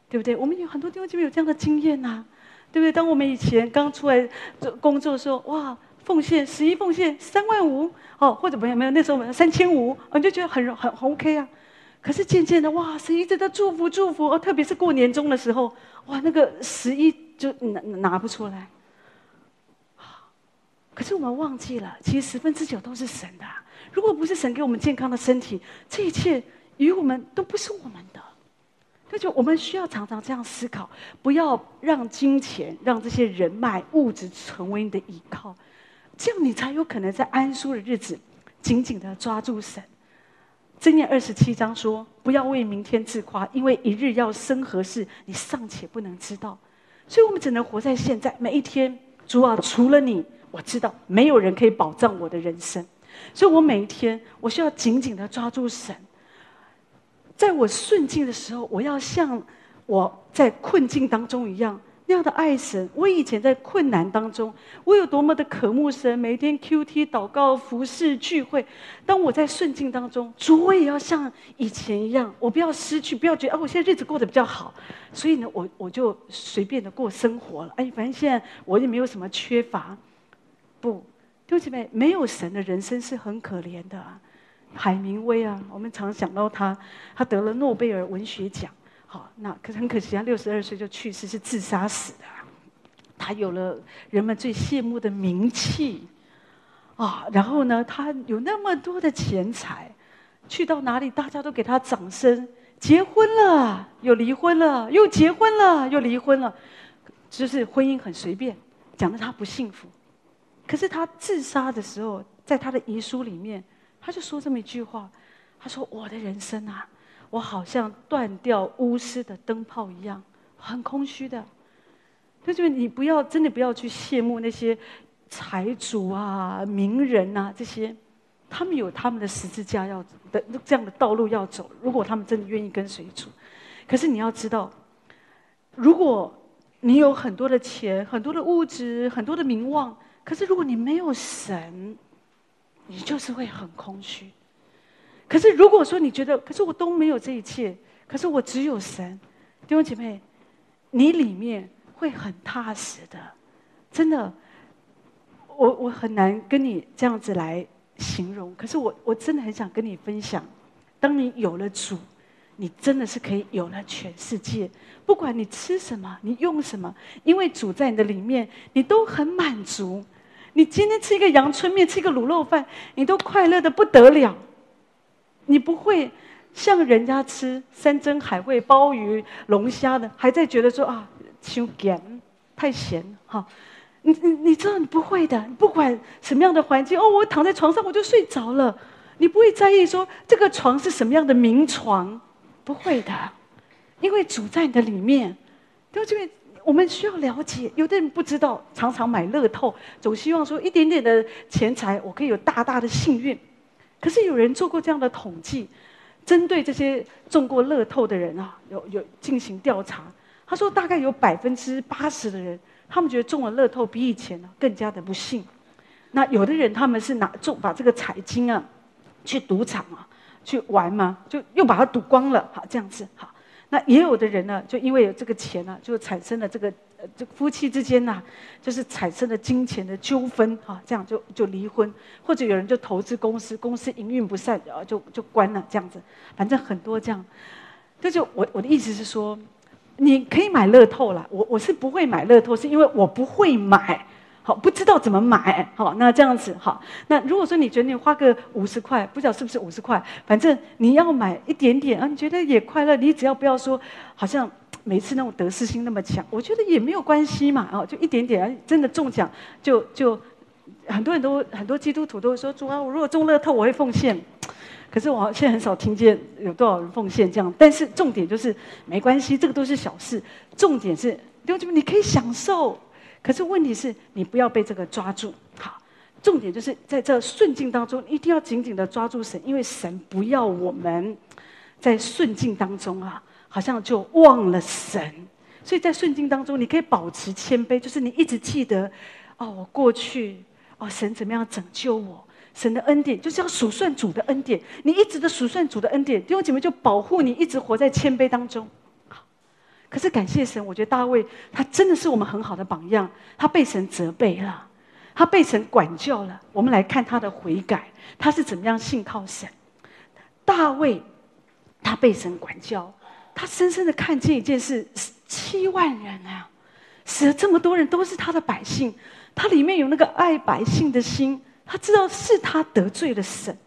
S1: 对不对？我们有很多地方就有这样的经验呐、啊，对不对？当我们以前刚出来做工作的时候，哇，奉献十一奉献三万五，哦，或者没有没有，那时候我们三千五，我就觉得很很很 OK 啊。可是渐渐的，哇，神一直在祝福祝福哦，特别是过年中的时候，哇，那个十一就拿拿不出来。可是我们忘记了，其实十分之九都是神的。如果不是神给我们健康的身体，这一切与我们都不是我们的。那就我们需要常常这样思考，不要让金钱、让这些人脉、物质成为你的依靠，这样你才有可能在安舒的日子紧紧的抓住神。箴言二十七章说：“不要为明天自夸，因为一日要生何事，你尚且不能知道。所以，我们只能活在现在每一天。主啊，除了你，我知道没有人可以保障我的人生。所以我每一天，我需要紧紧的抓住神。在我顺境的时候，我要像我在困境当中一样。”这样的爱神，我以前在困难当中，我有多么的渴慕神，每天 QT 祷告、服侍聚会。当我在顺境当中，主，我也要像以前一样，我不要失去，不要觉得啊，我现在日子过得比较好，所以呢，我我就随便的过生活了。哎，反正现在我也没有什么缺乏。不，弟兄姐妹，没有神的人生是很可怜的。海明威啊，我们常想到他，他得了诺贝尔文学奖。好，那可是很可惜，他六十二岁就去世，是自杀死的。他有了人们最羡慕的名气，啊，然后呢，他有那么多的钱财，去到哪里大家都给他掌声。结婚了，又离婚了，又结婚了，又离婚了，就是婚姻很随便，讲的他不幸福。可是他自杀的时候，在他的遗书里面，他就说这么一句话，他说：“我的人生啊。”我好像断掉鎢丝的灯泡一样，很空虚的。就是你不要真的不要去羡慕那些财主啊、名人啊这些，他们有他们的十字架要的这样的道路要走。如果他们真的愿意跟随主，可是你要知道，如果你有很多的钱、很多的物质、很多的名望，可是如果你没有神，你就是会很空虚。可是，如果说你觉得，可是我都没有这一切，可是我只有神，弟兄姐妹，你里面会很踏实的，真的，我我很难跟你这样子来形容。可是我我真的很想跟你分享，当你有了主，你真的是可以有了全世界。不管你吃什么，你用什么，因为主在你的里面，你都很满足。你今天吃一个阳春面，吃一个卤肉饭，你都快乐的不得了。你不会像人家吃山珍海味、鲍鱼、龙虾的，还在觉得说啊，太咸，太咸哈。你你你知道你不会的，不管什么样的环境哦，我躺在床上我就睡着了，你不会在意说这个床是什么样的名床，不会的，因为主在你的里面。对，这边我们需要了解，有的人不知道，常常买乐透，总希望说一点点的钱财，我可以有大大的幸运。可是有人做过这样的统计，针对这些中过乐透的人啊，有有进行调查，他说大概有百分之八十的人。他们觉得中了乐透比以前呢更加的不幸。那有的人他们是拿中把这个彩金啊，去赌场啊去玩嘛，就又把它赌光了。好，这样子好。那也有的人呢，就因为有这个钱呢，就产生了这个，这夫妻之间呐，就是产生了金钱的纠纷哈，这样就就离婚，或者有人就投资公司，公司营运不善然后，就就关了这样子。反正很多这样。这就我我的意思是说。你可以买乐透啦，我我是不会买乐透，是因为我不会买，好，不知道怎么买，好，那这样子好。那如果说你觉得你花个五十块，不知道是不是五十块，反正你要买一点点啊，你觉得也快乐，你只要不要说好像每次那种得失心那么强，我觉得也没有关系嘛，哦，就一点点，真的中奖就就很多人都很多基督徒都会说，主啊，我如果中乐透，我会奉献。可是我现在很少听见有多少人奉献这样，但是重点就是没关系，这个都是小事。重点是，弟兄，你可以享受，可是问题是你不要被这个抓住。好，重点就是在这顺境当中，一定要紧紧的抓住神，因为神不要我们在顺境当中啊，好像就忘了神。所以在顺境当中，你可以保持谦卑，就是你一直记得，哦，我过去，哦，神怎么样拯救我。神的恩典就是要数算主的恩典，你一直的数算主的恩典，弟兄姐妹就保护你一直活在谦卑当中。可是感谢神，我觉得大卫他真的是我们很好的榜样，他被神责备了，他被神管教了。我们来看他的悔改，他是怎么样信靠神。大卫他被神管教，他深深的看见一件事：七万人啊，死了这么多人都是他的百姓，他里面有那个爱百姓的心。他知道是他得罪了神，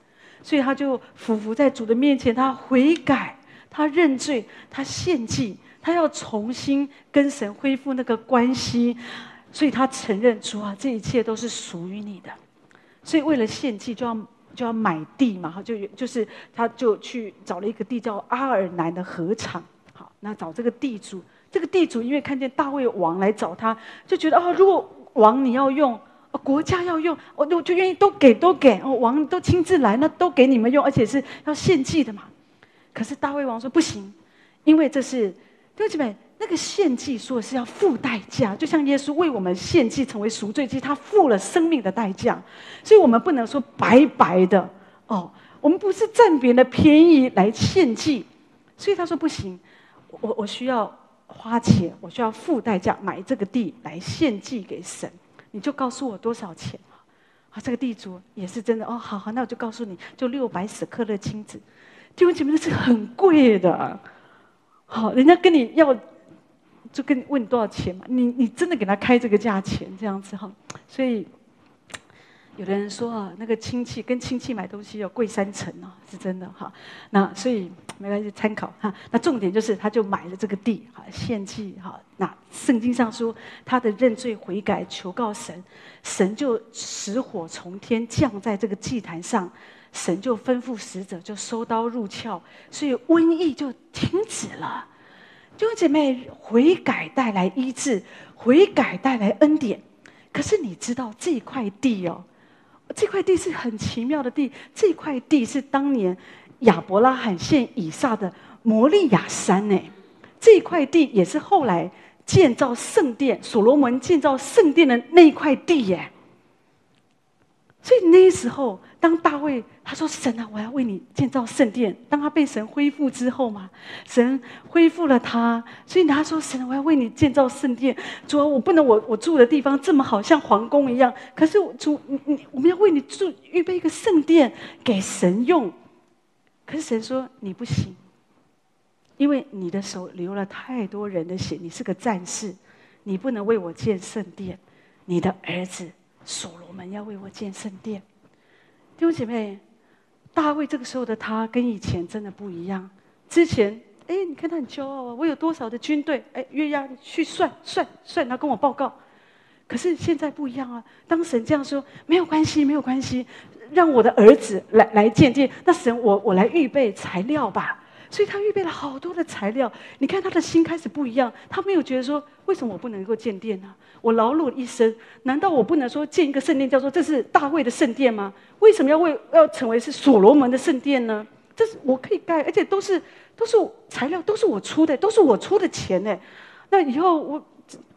S1: 所以他就俯伏在主的面前，他悔改，他认罪，他献祭，他要重新跟神恢复那个关系，所以他承认主啊，这一切都是属于你的。所以为了献祭，就要就要买地嘛，哈就就是他就去找了一个地叫阿尔南的禾场。好，那找这个地主，这个地主因为看见大卫王来找他，就觉得啊，如果王你要用。国家要用，我我就愿意都给都给，哦，王都亲自来，那都给你们用，而且是要献祭的嘛。可是大卫王说不行，因为这是对不起，那个献祭说是要付代价，就像耶稣为我们献祭成为赎罪祭，他付了生命的代价，所以我们不能说白白的哦，我们不是占别人的便宜来献祭，所以他说不行，我我需要花钱，我需要付代价买这个地来献祭给神。你就告诉我多少钱啊？这个地主也是真的哦。好好，那我就告诉你，就六百舍客勒金子。弟兄姐妹，那是很贵的。好，人家跟你要，就跟问你多少钱嘛？你你真的给他开这个价钱这样子哈？所以。有的人说啊，那个亲戚跟亲戚买东西要贵三成哦，是真的哈。那所以没关系，参考哈。那重点就是，他就买了这个地，哈，献祭哈。那圣经上说，他的认罪悔改，求告神，神就使火从天降在这个祭坛上，神就吩咐使者就收刀入鞘，所以瘟疫就停止了。弟兄姐妹，悔改带来医治，悔改带来恩典。可是你知道这块地哦？这块地是很奇妙的地，这块地是当年亚伯拉罕献以撒的摩利亚山呢。这块地也是后来建造圣殿，所罗门建造圣殿的那块地耶。所以那时候，当大卫他说：“神啊，我要为你建造圣殿。”当他被神恢复之后嘛，神恢复了他，所以他说：“神，我要为你建造圣殿。主啊，我不能我我住的地方这么好，像皇宫一样。可是主，你你我们要为你住预备一个圣殿给神用。可是神说你不行，因为你的手流了太多人的血，你是个战士，你不能为我建圣殿。你的儿子。”所罗门要为我建圣殿。弟兄姐妹，大卫这个时候的他跟以前真的不一样。之前，哎，你看他很骄傲啊，我有多少的军队？哎，约押去算算算，他跟我报告。可是现在不一样啊！当神这样说，没有关系，没有关系，让我的儿子来来见见。那神，我我来预备材料吧。所以他预备了好多的材料。你看他的心开始不一样，他没有觉得说，为什么我不能够建殿呢？我劳碌一生，难道我不能说建一个圣殿，叫做这是大卫的圣殿吗？为什么要为要成为是所罗门的圣殿呢？这是我可以盖，而且都是都是材料，都是我出的，都是我出的钱呢。那以后我。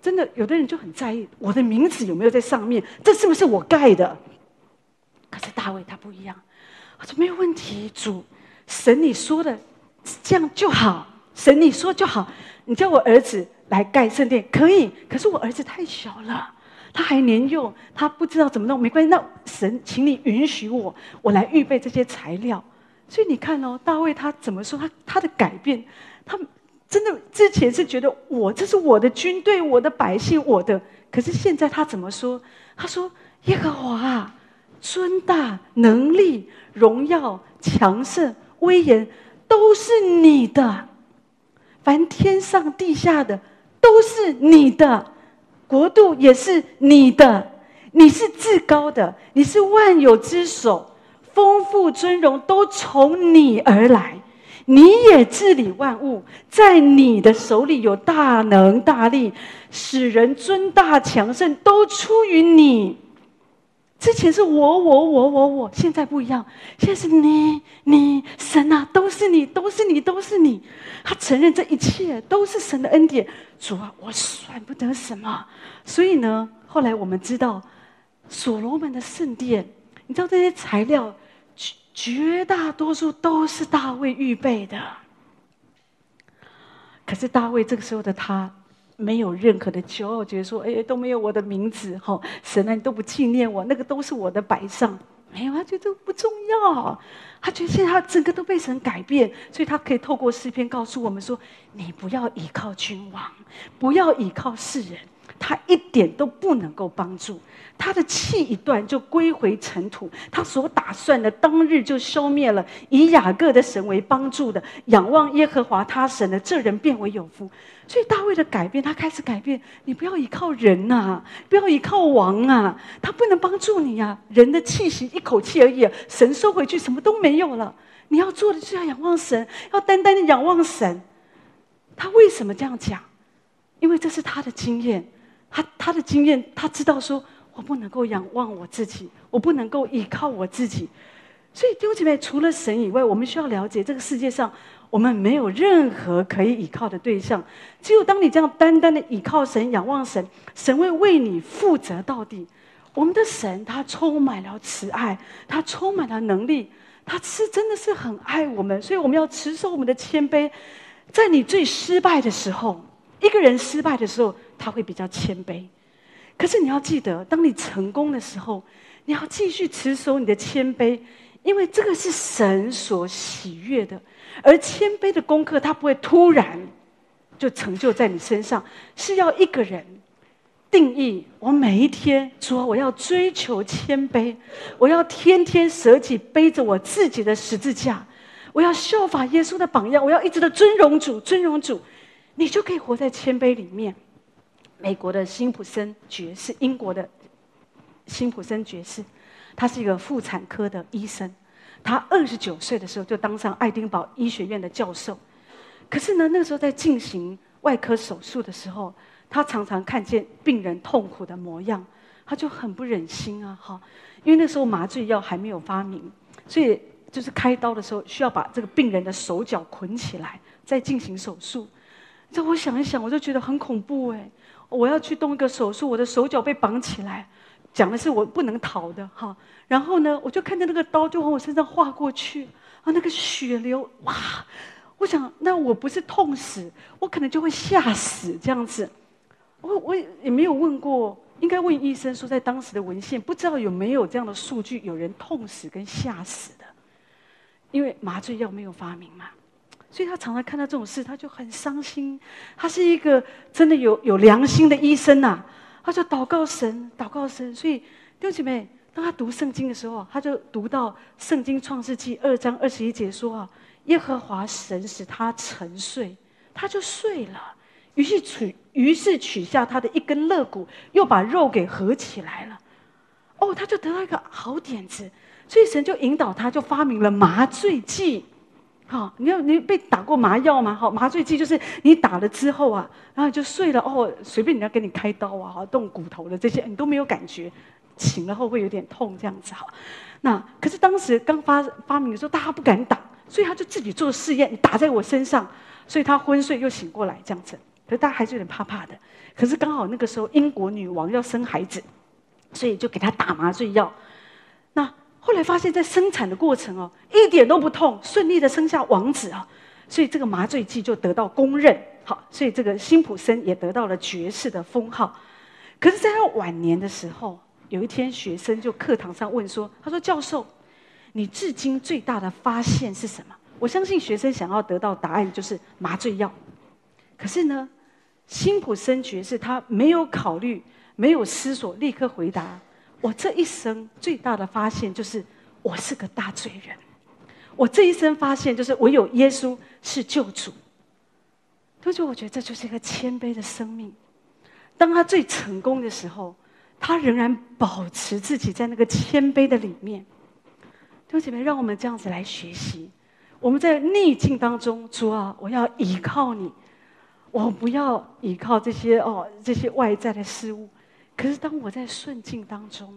S1: 真的，有的人就很在意我的名字有没有在上面，这是不是我盖的？可是大卫他不一样，他说没有问题，主神你说的这样就好，神你说就好，你叫我儿子来盖圣殿可以，可是我儿子太小了，他还年幼，他不知道怎么弄，没关系，那神请你允许我，我来预备这些材料。所以你看哦，大卫他怎么说？他他的改变，他。真的，之前是觉得我这是我的军队，我的百姓，我的。可是现在他怎么说？他说：“耶和华啊，尊大能力、荣耀、强盛、威严，都是你的。凡天上地下的，都是你的。国度也是你的。你是至高的，你是万有之首，丰富尊荣都从你而来。”你也治理万物，在你的手里有大能大力，使人尊大强盛，都出于你。之前是我我我我我，现在不一样，现在是你你神啊，都是你，都是你，都是你。他承认这一切都是神的恩典。主啊，我算不得什么。所以呢，后来我们知道，所罗门的圣殿，你知道这些材料。绝绝大多数都是大卫预备的，可是大卫这个时候的他没有任何的骄傲，觉得说：“哎，都没有我的名字，哈，神啊，你都不纪念我，那个都是我的摆上，没有，他觉得不重要。他觉得现在他整个都被神改变，所以他可以透过诗篇告诉我们说：你不要依靠君王，不要依靠世人。”他一点都不能够帮助，他的气一断就归回尘土，他所打算的当日就消灭了。以雅各的神为帮助的，仰望耶和华他神的这人便为有福。所以大卫的改变，他开始改变。你不要依靠人呐、啊，不要依靠王啊，他不能帮助你呀、啊。人的气息一口气而已，神收回去，什么都没有了。你要做的就是要仰望神，要单单的仰望神。他为什么这样讲？因为这是他的经验。他他的经验，他知道说，我不能够仰望我自己，我不能够依靠我自己，所以弟兄姐妹，除了神以外，我们需要了解这个世界上，我们没有任何可以依靠的对象。只有当你这样单单的依靠神、仰望神，神会为你负责到底。我们的神，他充满了慈爱，他充满了能力，他是真的是很爱我们，所以我们要持守我们的谦卑。在你最失败的时候，一个人失败的时候。他会比较谦卑，可是你要记得，当你成功的时候，你要继续持守你的谦卑，因为这个是神所喜悦的。而谦卑的功课，它不会突然就成就在你身上，是要一个人定义。我每一天，说，我要追求谦卑，我要天天舍己，背着我自己的十字架，我要效法耶稣的榜样，我要一直的尊荣主，尊荣主，你就可以活在谦卑里面。美国的辛普森爵士，英国的辛普森爵士，他是一个妇产科的医生。他二十九岁的时候就当上爱丁堡医学院的教授。可是呢，那时候在进行外科手术的时候，他常常看见病人痛苦的模样，他就很不忍心啊，哈，因为那时候麻醉药还没有发明，所以就是开刀的时候需要把这个病人的手脚捆起来再进行手术。这我想一想，我就觉得很恐怖哎。我要去动一个手术，我的手脚被绑起来，讲的是我不能逃的哈。然后呢，我就看见那个刀就往我身上划过去，啊，那个血流哇！我想，那我不是痛死，我可能就会吓死这样子。我我也没有问过，应该问医生说，在当时的文献，不知道有没有这样的数据，有人痛死跟吓死的，因为麻醉药没有发明嘛。所以他常常看到这种事，他就很伤心。他是一个真的有有良心的医生呐、他就祷告神，祷告神。所以弟兄姐妹，当他读圣经的时候，他就读到圣经创世纪二章二十一节说啊，耶和华神使他沉睡，他就睡了。于是取，于是取下他的一根肋骨，又把肉给合起来了。哦，他就得到一个好点子，所以神就引导他，就发明了麻醉剂。好、你要你被打过麻药吗？好、麻醉剂就是你打了之后啊，然后就睡了。哦，随便人家给你开刀啊，动骨头的这些你都没有感觉，醒了后会有点痛这样子。好，那可是当时刚发发明的时候，大家不敢打，所以他就自己做试验，打在我身上，所以他昏睡又醒过来这样子。可是大家还是有点怕怕的。可是刚好那个时候英国女王要生孩子，所以就给他打麻醉药。后来发现，在生产的过程哦，一点都不痛，顺利的生下王子啊，所以这个麻醉剂就得到公认。好，所以这个辛普森也得到了爵士的封号。可是，在他晚年的时候，有一天学生就课堂上问说：“他说，教授，你至今最大的发现是什么？”我相信学生想要得到答案就是麻醉药。可是呢，辛普森爵士他没有考虑，没有思索，立刻回答。我这一生最大的发现就是，我是个大罪人。我这一生发现就是，唯有耶稣是救主。所以，我觉得这就是一个谦卑的生命。当他最成功的时候，他仍然保持自己在那个谦卑的里面。弟兄姐妹，让我们这样子来学习。我们在逆境当中，主啊，我要依靠你，我不要依靠这些哦，这些外在的事物。可是，当我在顺境当中，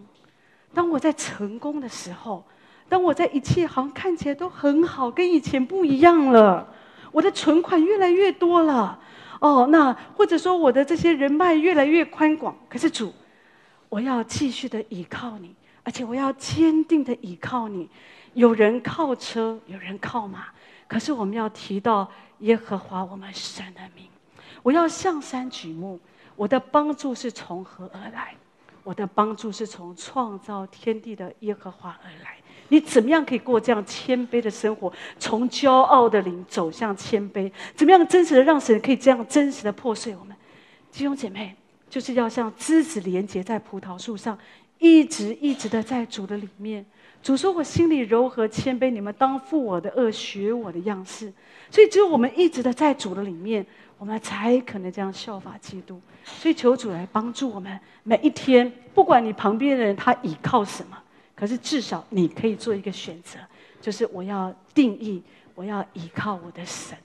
S1: 当我在成功的时候，当我在一切好像看起来都很好，跟以前不一样了，我的存款越来越多了，哦，那或者说我的这些人脉越来越宽广。可是主，我要继续的倚靠你，而且我要坚定的倚靠你。有人靠车，有人靠马，可是我们要提到耶和华我们神的名。我要向山举目。我的帮助是从何而来？我的帮助是从创造天地的耶和华而来。你怎么样可以过这样谦卑的生活？从骄傲的灵走向谦卑，怎么样真实的让神可以这样真实的破碎我们？弟兄姐妹，就是要像枝子连接在葡萄树上，一直一直的在主的里面。主说：“我心里柔和谦卑，你们当负我的轭，学我的样式。”所以，只有我们一直的在主的里面。我们才可能这样效法基督，所以求主来帮助我们每一天。不管你旁边的人他倚靠什么，可是至少你可以做一个选择，就是我要定义，我要倚靠我的神。